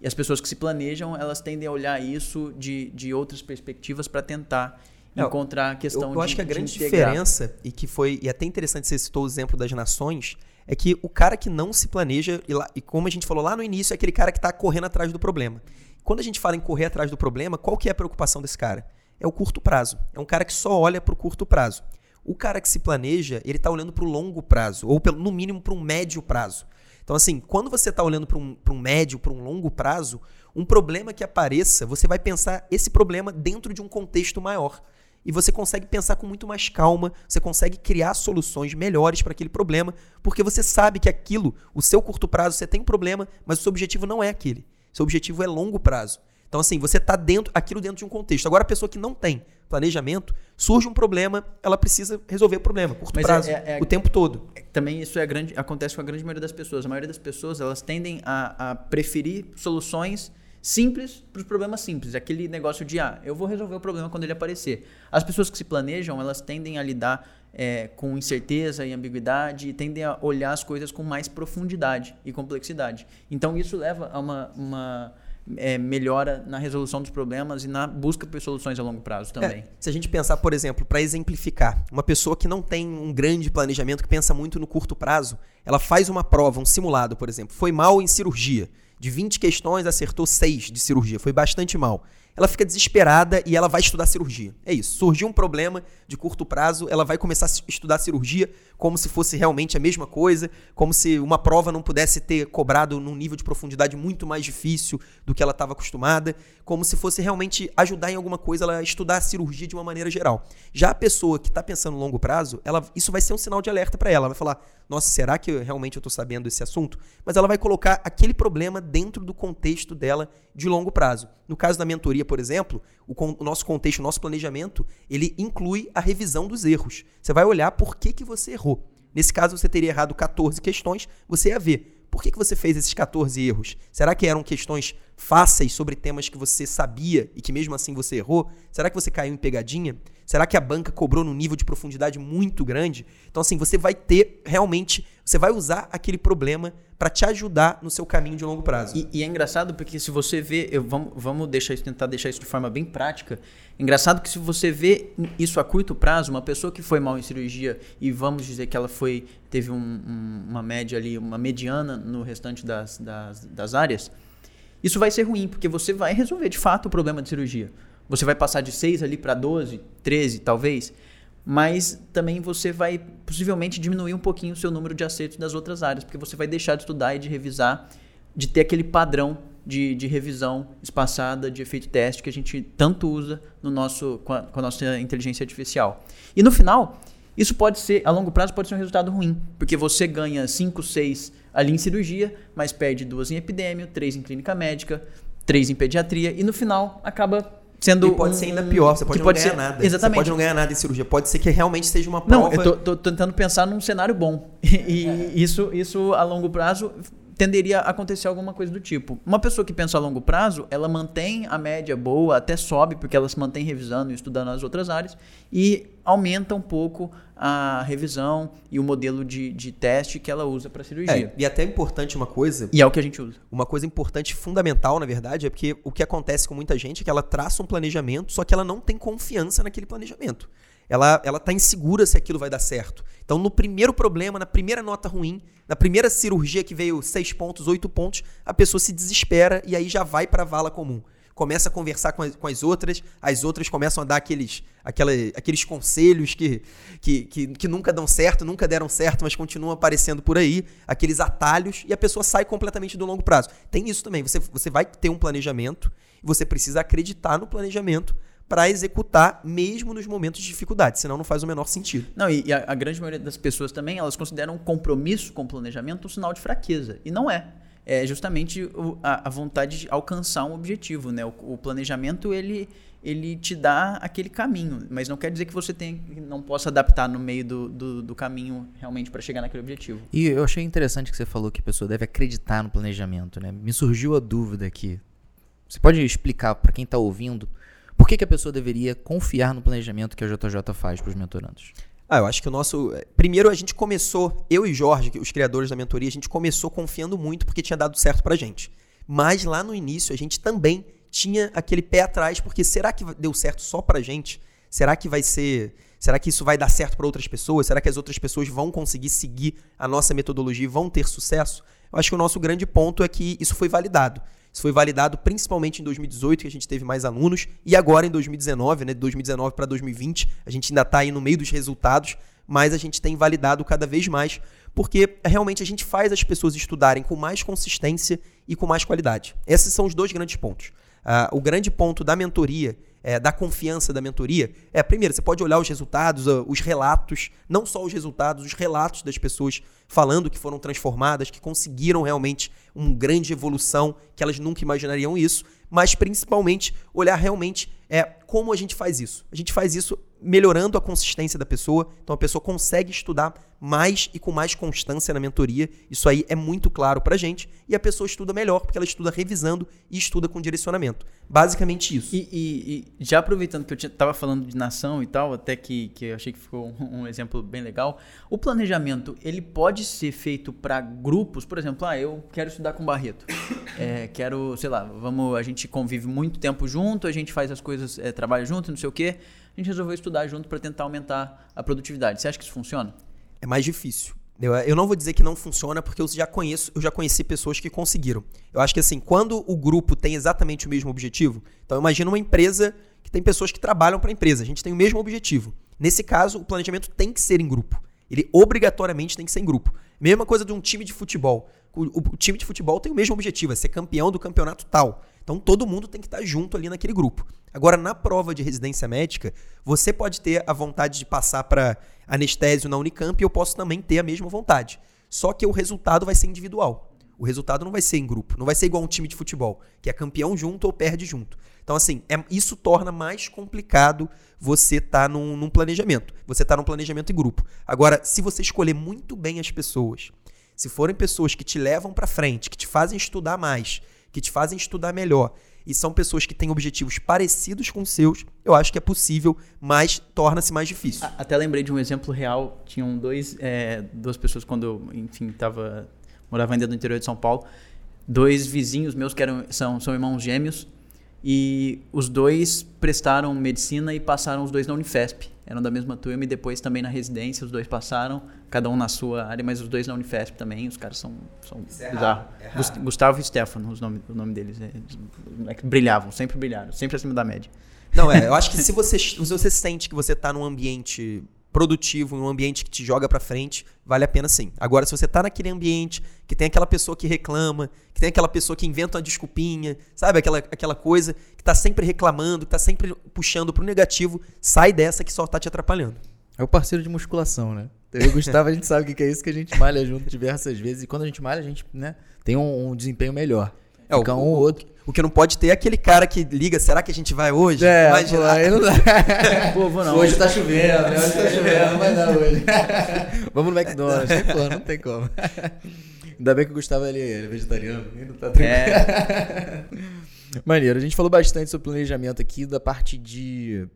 E as pessoas que se planejam, elas tendem a olhar isso de, de outras perspectivas para tentar Não, encontrar a questão eu, eu de Eu acho que a grande diferença, e que foi, e é até interessante você citou o exemplo das nações, é que o cara que não se planeja, e, lá, e como a gente falou lá no início, é aquele cara que está correndo atrás do problema. Quando a gente fala em correr atrás do problema, qual que é a preocupação desse cara? É o curto prazo. É um cara que só olha para o curto prazo. O cara que se planeja, ele está olhando para o longo prazo, ou pelo, no mínimo para um médio prazo. Então, assim, quando você está olhando para um, um médio, para um longo prazo, um problema que apareça, você vai pensar esse problema dentro de um contexto maior. E você consegue pensar com muito mais calma, você consegue criar soluções melhores para aquele problema, porque você sabe que aquilo, o seu curto prazo, você tem um problema, mas o seu objetivo não é aquele. Seu objetivo é longo prazo. Então, assim, você está dentro, aquilo dentro de um contexto. Agora, a pessoa que não tem planejamento, surge um problema, ela precisa resolver o problema, curto Mas é, prazo, é, é, o tempo todo. É, também isso é grande, acontece com a grande maioria das pessoas. A maioria das pessoas, elas tendem a, a preferir soluções simples para os problemas simples. Aquele negócio de, ah, eu vou resolver o problema quando ele aparecer. As pessoas que se planejam, elas tendem a lidar é, com incerteza e ambiguidade e tendem a olhar as coisas com mais profundidade e complexidade. Então isso leva a uma, uma é, melhora na resolução dos problemas e na busca por soluções a longo prazo também. É, se a gente pensar, por exemplo, para exemplificar, uma pessoa que não tem um grande planejamento, que pensa muito no curto prazo, ela faz uma prova, um simulado, por exemplo, foi mal em cirurgia. De 20 questões, acertou 6 de cirurgia, foi bastante mal ela fica desesperada e ela vai estudar cirurgia. É isso. Surgiu um problema de curto prazo, ela vai começar a estudar cirurgia como se fosse realmente a mesma coisa, como se uma prova não pudesse ter cobrado num nível de profundidade muito mais difícil do que ela estava acostumada, como se fosse realmente ajudar em alguma coisa ela estudar a cirurgia de uma maneira geral. Já a pessoa que está pensando no longo prazo, ela, isso vai ser um sinal de alerta para ela. Ela vai falar: nossa, será que eu, realmente eu estou sabendo esse assunto? Mas ela vai colocar aquele problema dentro do contexto dela de longo prazo. No caso da mentoria, por exemplo, o, o, nosso contexto, o nosso planejamento, ele inclui a revisão dos erros. Você vai olhar por que, que você errou. Nesse caso, você teria errado 14 questões, você ia ver por que, que você fez esses 14 erros? Será que eram questões fáceis sobre temas que você sabia e que mesmo assim você errou? Será que você caiu em pegadinha? Será que a banca cobrou num nível de profundidade muito grande? Então, assim, você vai ter realmente, você vai usar aquele problema para te ajudar no seu caminho de longo prazo. E, e é engraçado porque se você vê, eu, vamos, vamos deixar isso, tentar deixar isso de forma bem prática. Engraçado que se você vê isso a curto prazo, uma pessoa que foi mal em cirurgia e vamos dizer que ela foi teve um, um, uma média ali, uma mediana no restante das, das, das áreas, isso vai ser ruim porque você vai resolver de fato o problema de cirurgia. Você vai passar de 6 ali para 12, 13 talvez, mas também você vai possivelmente diminuir um pouquinho o seu número de acertos das outras áreas, porque você vai deixar de estudar e de revisar, de ter aquele padrão de, de revisão espaçada, de efeito teste que a gente tanto usa no nosso, com a, com a nossa inteligência artificial. E no final, isso pode ser, a longo prazo, pode ser um resultado ruim, porque você ganha 5, 6 ali em cirurgia, mas perde duas em epidêmio, três em clínica médica, três em pediatria e no final acaba sendo. E pode um- ser ainda pior, você pode não pode ganhar ser- nada. Exatamente. Você pode não ganhar nada em cirurgia. Pode ser que realmente seja uma prova. Não, eu tô, tô tentando pensar num cenário bom. E isso, isso a longo prazo tenderia a acontecer alguma coisa do tipo. Uma pessoa que pensa a longo prazo, ela mantém a média boa, até sobe, porque ela se mantém revisando e estudando as outras áreas, e aumenta um pouco a revisão e o modelo de, de teste que ela usa para cirurgia. É, e até é importante uma coisa, E é o que a gente usa. uma coisa importante, fundamental, na verdade, é porque o que acontece com muita gente é que ela traça um planejamento, só que ela não tem confiança naquele planejamento. Ela, ela tá insegura se aquilo vai dar certo. Então, no primeiro problema, na primeira nota ruim, na primeira cirurgia que veio seis pontos, oito pontos, a pessoa se desespera e aí já vai para a vala comum. Começa a conversar com as, com as outras, as outras começam a dar aqueles, aquela, aqueles conselhos que, que, que, que nunca dão certo, nunca deram certo, mas continuam aparecendo por aí, aqueles atalhos, e a pessoa sai completamente do longo prazo. Tem isso também, você, você vai ter um planejamento, você precisa acreditar no planejamento para executar mesmo nos momentos de dificuldade, senão não faz o menor sentido. Não, e, e a, a grande maioria das pessoas também, elas consideram um compromisso com o planejamento um sinal de fraqueza. E não é. É justamente o- a, a vontade de alcançar um objetivo, né? O, o planejamento, ele, ele te dá aquele caminho, mas não quer dizer que você tem, não possa adaptar no meio do, do, do caminho realmente para chegar naquele objetivo. E eu achei interessante que você falou que a pessoa deve acreditar no planejamento, né? Me surgiu a dúvida aqui. Você pode explicar para quem está ouvindo por que, que a pessoa deveria confiar no planejamento que a JJ faz para os mentorandos? Ah, eu acho que o nosso. Primeiro, a gente começou, eu e Jorge, os criadores da mentoria, a gente começou confiando muito porque tinha dado certo pra gente. Mas lá no início, a gente também tinha aquele pé atrás, porque será que deu certo só pra gente? Será que vai ser. Será que isso vai dar certo para outras pessoas? Será que as outras pessoas vão conseguir seguir a nossa metodologia e vão ter sucesso? Eu acho que o nosso grande ponto é que isso foi validado. Isso foi validado principalmente em 2018, que a gente teve mais alunos, e agora em 2019, né, de 2019 para 2020, a gente ainda está aí no meio dos resultados, mas a gente tem validado cada vez mais, porque realmente a gente faz as pessoas estudarem com mais consistência e com mais qualidade. Esses são os dois grandes pontos. Ah, o grande ponto da mentoria, é, da confiança da mentoria, é, primeiro, você pode olhar os resultados, ah, os relatos, não só os resultados, os relatos das pessoas falando que foram transformadas, que conseguiram realmente uma grande evolução, que elas nunca imaginariam isso, mas principalmente olhar realmente é como a gente faz isso. A gente faz isso melhorando a consistência da pessoa, então a pessoa consegue estudar mais e com mais constância na mentoria. Isso aí é muito claro pra gente e a pessoa estuda melhor porque ela estuda revisando e estuda com direcionamento. Basicamente isso. E, e- e já aproveitando que eu tinha, tava falando de nação e tal, até que, que eu achei que ficou um, um exemplo bem legal, o planejamento ele pode ser feito para grupos, por exemplo, ah, eu quero estudar com Barreto, É, quero, sei lá, vamos, a gente convive muito tempo junto, a gente faz as coisas, é, trabalha junto, não sei o quê, a gente resolveu estudar junto para tentar aumentar a produtividade. Você acha que isso funciona? é mais difícil. Eu, eu não vou dizer que não funciona, porque eu já conheço, eu já conheci pessoas que conseguiram. Eu acho que assim, quando o grupo tem exatamente o mesmo objetivo, então imagina uma empresa que tem pessoas que trabalham para a empresa, a gente tem o mesmo objetivo. Nesse caso, o planejamento tem que ser em grupo. Ele obrigatoriamente tem que ser em grupo. Mesma coisa de um time de futebol. O, o- o time de futebol tem o mesmo objetivo, é ser campeão do campeonato tal. Então todo mundo tem que estar junto ali naquele grupo. Agora, na prova de residência médica, você pode ter a vontade de passar para anestésio na Unicamp e eu posso também ter a mesma vontade. Só que o resultado vai ser individual. O resultado não vai ser em grupo, não vai ser igual um time de futebol, que é campeão junto ou perde junto. Então, assim, é- isso torna mais complicado você estar num, num planejamento. Você estar num planejamento em grupo. Agora, se você escolher muito bem as pessoas, se forem pessoas que te levam para frente, que te fazem estudar mais, que te fazem estudar melhor, e são pessoas que têm objetivos parecidos com os seus, eu acho que é possível, mas torna-se mais difícil. Até lembrei de um exemplo real. Tinham dois, é, duas pessoas quando eu, enfim, tava, morava ainda no interior de São Paulo. Dois vizinhos meus que eram, são, são irmãos gêmeos. E os dois prestaram medicina e passaram os dois na Unifesp. Eram da mesma turma e depois também na residência. Os dois passaram, cada um na sua área, mas os dois na Unifesp também. Os caras são, são é raro, é raro. Gustavo e Stefano, os nome, o nome deles. Eles- é brilhavam, sempre brilharam, sempre acima da média. Não, é, eu acho que se você, se você sente que você tá num ambiente produtivo, num ambiente que te joga pra frente, vale a pena sim. Agora, se você tá naquele ambiente que tem aquela pessoa que reclama, que tem aquela pessoa que inventa uma desculpinha, sabe? Aquela, aquela coisa que tá sempre reclamando, que tá sempre puxando pro negativo, sai dessa que só tá te atrapalhando. É o parceiro de musculação, né? Eu e o Gustavo, a gente sabe o que que é isso, que a gente malha junto diversas vezes. E quando a gente malha, a gente né, tem um, um desempenho melhor. É, Fica o, um ou outro. O que não pode ter é aquele cara que liga, será que a gente vai hoje? É, Imagina. pô, aí não dá. Pô, vou não. Hoje tá chovendo, né? Hoje tá chovendo, não vai dar hoje. Vamos no McDonald's, tem plano, não tem como. Ainda bem que o Gustavo ele, ele é vegetariano, não tá tranquilo. É, Maneiro, a gente falou bastante sobre planejamento aqui, da parte de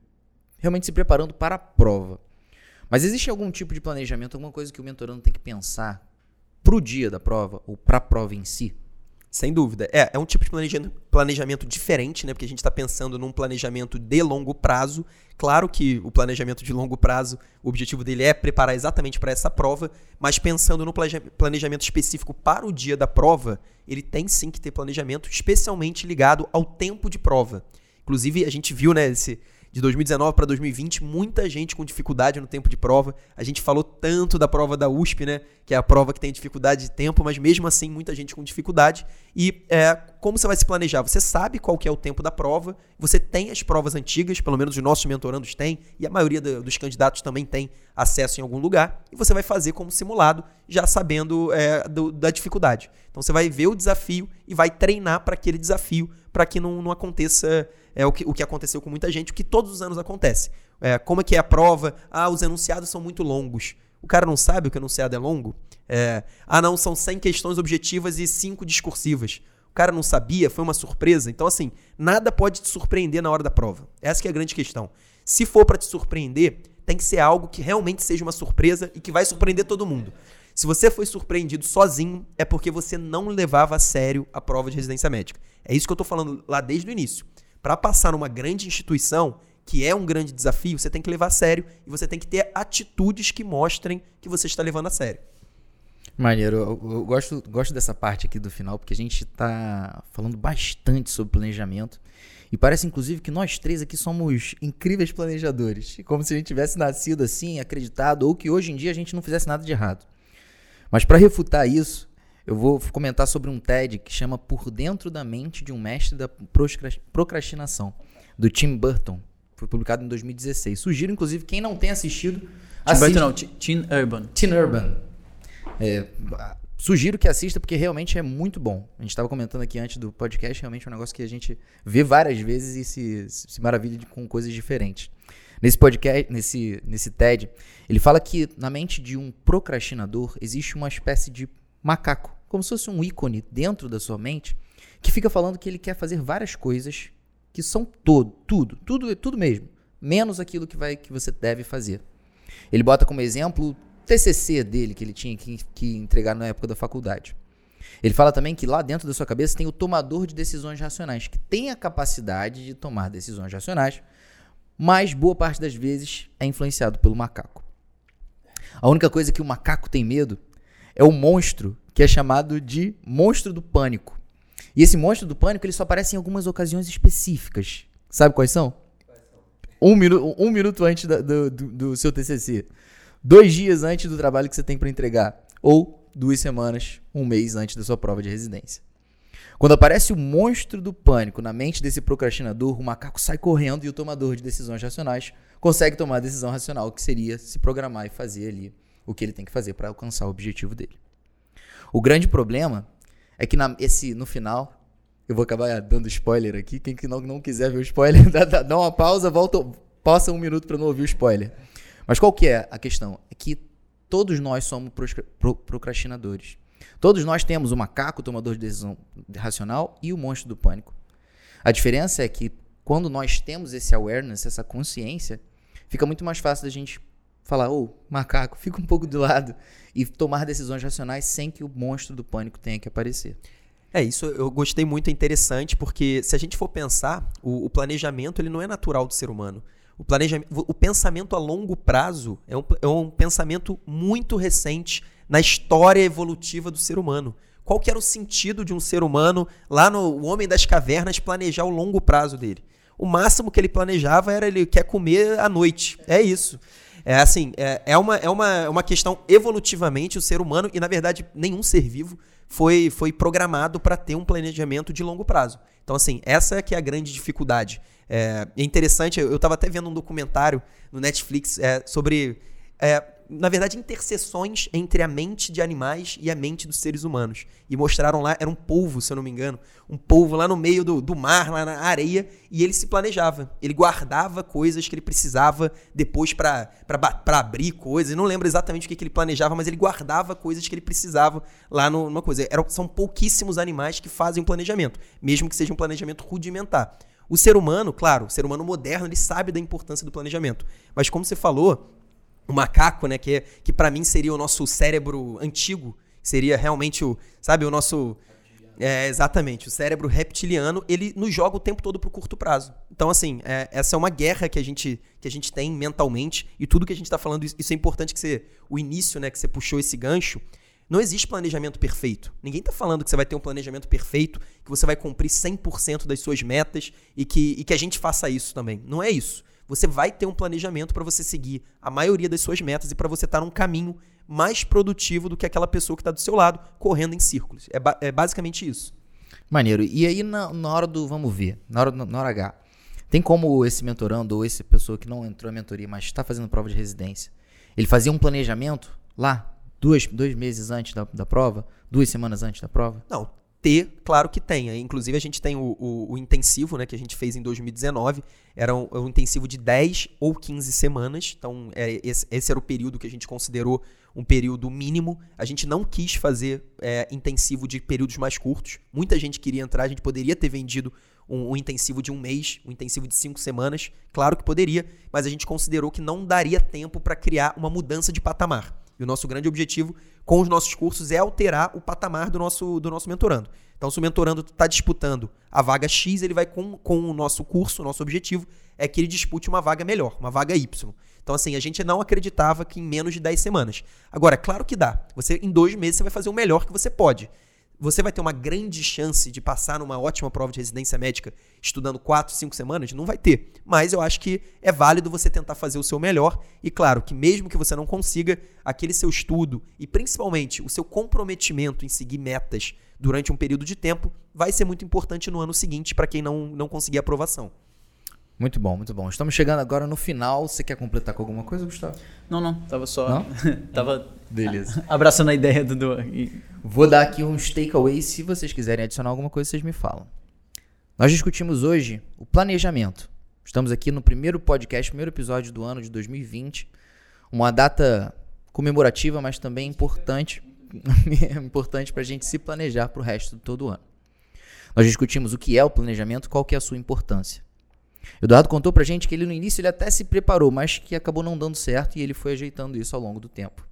realmente se preparando para a prova. Mas existe algum tipo de planejamento, alguma coisa que o mentorando tem que pensar pro dia da prova, ou pra prova em si? Sem dúvida. É, é um tipo de planejamento, planejamento diferente, né? Porque a gente está pensando num planejamento de longo prazo. Claro que o planejamento de longo prazo, o objetivo dele é preparar exatamente para essa prova, mas pensando no planeja- planejamento específico para o dia da prova, ele tem sim que ter planejamento especialmente ligado ao tempo de prova. Inclusive, a gente viu, né, esse, de 2019 para 2020, muita gente com dificuldade no tempo de prova. A gente falou tanto da prova da USP, né? Que é a prova que tem dificuldade de tempo, mas mesmo assim, muita gente com dificuldade. E é, como você vai se planejar? Você sabe qual que é o tempo da prova, você tem as provas antigas, pelo menos os nossos mentorandos têm, e a maioria do- dos candidatos também tem acesso em algum lugar, e você vai fazer como simulado, já sabendo é, do- da dificuldade. Então você vai ver o desafio e vai treinar para aquele desafio, para que não, não aconteça é o que, o que aconteceu com muita gente, o que todos os anos acontece. É, como é que é a prova? Ah, os enunciados são muito longos. O cara não sabe o que enunciado é longo? É, ah, não, são 100 questões objetivas e 5 discursivas. O cara não sabia, foi uma surpresa. Então, assim, nada pode te surpreender na hora da prova. Essa é a grande questão. Se for para te surpreender, tem que ser algo que realmente seja uma surpresa e que vai surpreender todo mundo. Se você foi surpreendido sozinho, é porque você não levava a sério a prova de residência médica. É isso que eu tô falando lá desde o início. Para passar numa grande instituição, que é um grande desafio, você tem que levar a sério e você tem que ter atitudes que mostrem que você está levando a sério. Maneiro, eu, eu gosto, gosto dessa parte aqui do final, porque a gente tá falando bastante sobre planejamento. E parece, inclusive, que nós três aqui somos incríveis planejadores. Como se a gente tivesse nascido assim, acreditado, ou que hoje em dia a gente não fizesse nada de errado. Mas para refutar isso, eu vou comentar sobre um TED que chama Por Dentro da Mente de um Mestre da Procrastinação, do Tim Burton. Foi publicado em 2016. Sugiro, inclusive, quem não tem assistido. Tim assista. Burton não, Ti- Tim Urban. Teen Urban. É, sugiro que assista porque realmente é muito bom. A gente estava comentando aqui antes do podcast, realmente é um negócio que a gente vê várias vezes e se, se maravilha com coisas diferentes. Nesse podcast, nesse, nesse TED, ele fala que na mente de um procrastinador existe uma espécie de macaco, como se fosse um ícone dentro da sua mente, que fica falando que ele quer fazer várias coisas que são todo, tudo, tudo, tudo mesmo, menos aquilo que vai que você deve fazer. Ele bota como exemplo o TCC dele que ele tinha que, que entregar na época da faculdade. Ele fala também que lá dentro da sua cabeça tem o tomador de decisões racionais, que tem a capacidade de tomar decisões racionais, mas boa parte das vezes é influenciado pelo macaco. A única coisa que o macaco tem medo é o monstro, que é chamado de monstro do pânico. E esse monstro do pânico ele só aparece em algumas ocasiões específicas. Sabe quais são? Um, minu um minuto antes da- do, do- do seu TCC. Dois dias antes do trabalho que você tem para entregar. Ou duas semanas, um mês antes da sua prova de residência. Quando aparece o monstro do pânico na mente desse procrastinador, o macaco sai correndo e o tomador de decisões racionais consegue tomar a decisão racional, que seria se programar e fazer ali o que ele tem que fazer para alcançar o objetivo dele. O grande problema é que na, esse, no final, eu vou acabar dando spoiler aqui. Quem que não, não quiser ver o spoiler, dá, dá- uma pausa, volta, passa um minuto para não ouvir o spoiler. Mas qual que é a questão? É que todos nós somos procrastinadores. Todos nós temos o macaco, o tomador de decisão racional, e o monstro do pânico. A diferença é que quando nós temos esse awareness, essa consciência, fica muito mais fácil da gente falar, ô, macaco, fica um pouco de lado e tomar decisões racionais sem que o monstro do pânico tenha que aparecer. É, isso eu gostei muito, é interessante, porque se a gente for pensar, o, o planejamento ele não é natural do ser humano. O, planejamento, o pensamento a longo prazo é um, é um pensamento muito recente na história evolutiva do ser humano. Qual que era o sentido de um ser humano lá no Homem das Cavernas planejar o longo prazo dele? O máximo que ele planejava era ele quer comer à noite. É isso. É assim, é, é, uma, é uma, é uma questão evolutivamente o ser humano, e na verdade nenhum ser vivo foi, foi programado para ter um planejamento de longo prazo. Então, assim, essa é que é a grande dificuldade. É, é interessante, eu estava até vendo um documentário no Netflix é, sobre é, na verdade, interseções entre a mente de animais e a mente dos seres humanos. E mostraram lá, era um polvo, se eu não me engano, um polvo lá no meio do, do mar, lá na areia, e ele se planejava. Ele guardava coisas que ele precisava depois para abrir coisas. Eu não lembro exatamente o que, que ele planejava, mas ele guardava coisas que ele precisava lá no, numa coisa. Era, são pouquíssimos animais que fazem um planejamento, mesmo que seja um planejamento rudimentar. O ser humano, claro, o ser humano moderno, ele sabe da importância do planejamento. Mas como você falou, o macaco, né, que, é, que para mim seria o nosso cérebro antigo, seria realmente o, sabe, o nosso é, exatamente, o cérebro reptiliano, ele nos joga o tempo todo pro curto prazo. Então, assim, é, essa é uma guerra que a gente, que a gente tem mentalmente, e tudo que a gente está falando, isso é importante que você, o início, né, que você puxou esse gancho, não existe planejamento perfeito. Ninguém está falando que você vai ter um planejamento perfeito, que você vai cumprir 100% das suas metas e que, e que a gente faça isso também. Não é isso. Você vai ter um planejamento para você seguir a maioria das suas metas e para você estar tá num caminho mais produtivo do que aquela pessoa que está do seu lado correndo em círculos. É, ba é basicamente isso. Maneiro. E aí, na, na, hora do vamos ver, na hora, na hora H, tem como esse mentorando ou essa pessoa que não entrou na mentoria, mas está fazendo prova de residência, ele fazia um planejamento lá Duas, dois meses antes da, da prova? Duas semanas antes da prova? Não, ter, claro que tem. Inclusive, a gente tem o, o, o, intensivo, né, que a gente fez em 2019. Era um, um intensivo de 10 ou 15 semanas. Então, é, esse, esse, era o período que a gente considerou um período mínimo. A gente não quis fazer é, intensivo de períodos mais curtos. Muita gente queria entrar, a gente poderia ter vendido um, um, intensivo de um mês, um intensivo de cinco semanas. Claro que poderia, mas a gente considerou que não daria tempo para criar uma mudança de patamar. E o nosso grande objetivo com os nossos cursos é alterar o patamar do nosso, do nosso mentorando. Então, se o mentorando está disputando a vaga X, ele vai com, com o nosso curso, o nosso objetivo é que ele dispute uma vaga melhor, uma vaga Y. Então, assim, a gente não acreditava que em menos de 10 semanas. Agora, claro que dá. Você, em dois meses, você vai fazer o melhor que você pode você vai ter uma grande chance de passar numa ótima prova de residência médica estudando 4, 5 semanas? Não vai ter. Mas eu acho que é válido você tentar fazer o seu melhor. E claro que mesmo que você não consiga, aquele seu estudo e principalmente o seu comprometimento em seguir metas durante um período de tempo vai ser muito importante no ano seguinte para quem não, não conseguir aprovação. Muito bom, muito bom. Estamos chegando agora no final. Você quer completar com alguma coisa, Gustavo? Não, não. Tava só. Não? tava. Beleza. abraçando a ideia do. Vou dar aqui uns takeaways. Se vocês quiserem adicionar alguma coisa, vocês me falam. Nós discutimos hoje o planejamento. Estamos aqui no primeiro podcast, primeiro episódio do ano de 2020. Uma data comemorativa, mas também importante. importante para a gente se planejar para o resto de todo o ano. Nós discutimos o que é o planejamento, qual que é a sua importância. Eduardo contou pra gente que ele no início ele até se preparou, mas que acabou não dando certo e ele foi ajeitando isso ao longo do tempo.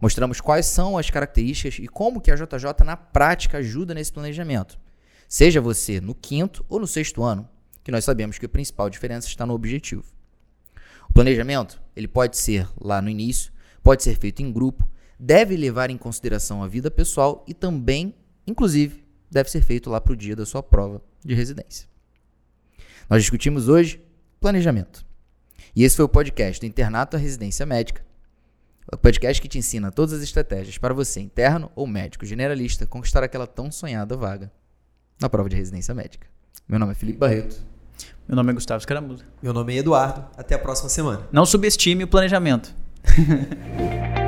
Mostramos quais são as características e como que a JJ na prática ajuda nesse planejamento. Seja você no quinto ou no sexto ano, que nós sabemos que a principal diferença está no objetivo. O planejamento, ele pode ser lá no início, pode ser feito em grupo, deve levar em consideração a vida pessoal e também, inclusive, deve ser feito lá para o dia da sua prova de residência. Nós discutimos hoje planejamento. E esse foi o podcast do Internato à Residência Médica. O podcast que te ensina todas as estratégias para você, interno ou médico generalista, conquistar aquela tão sonhada vaga na prova de residência médica. Meu nome é Felipe Barreto. Meu nome é Gustavo Escaramuza. Meu nome é Eduardo. Até a próxima semana. Não subestime o planejamento.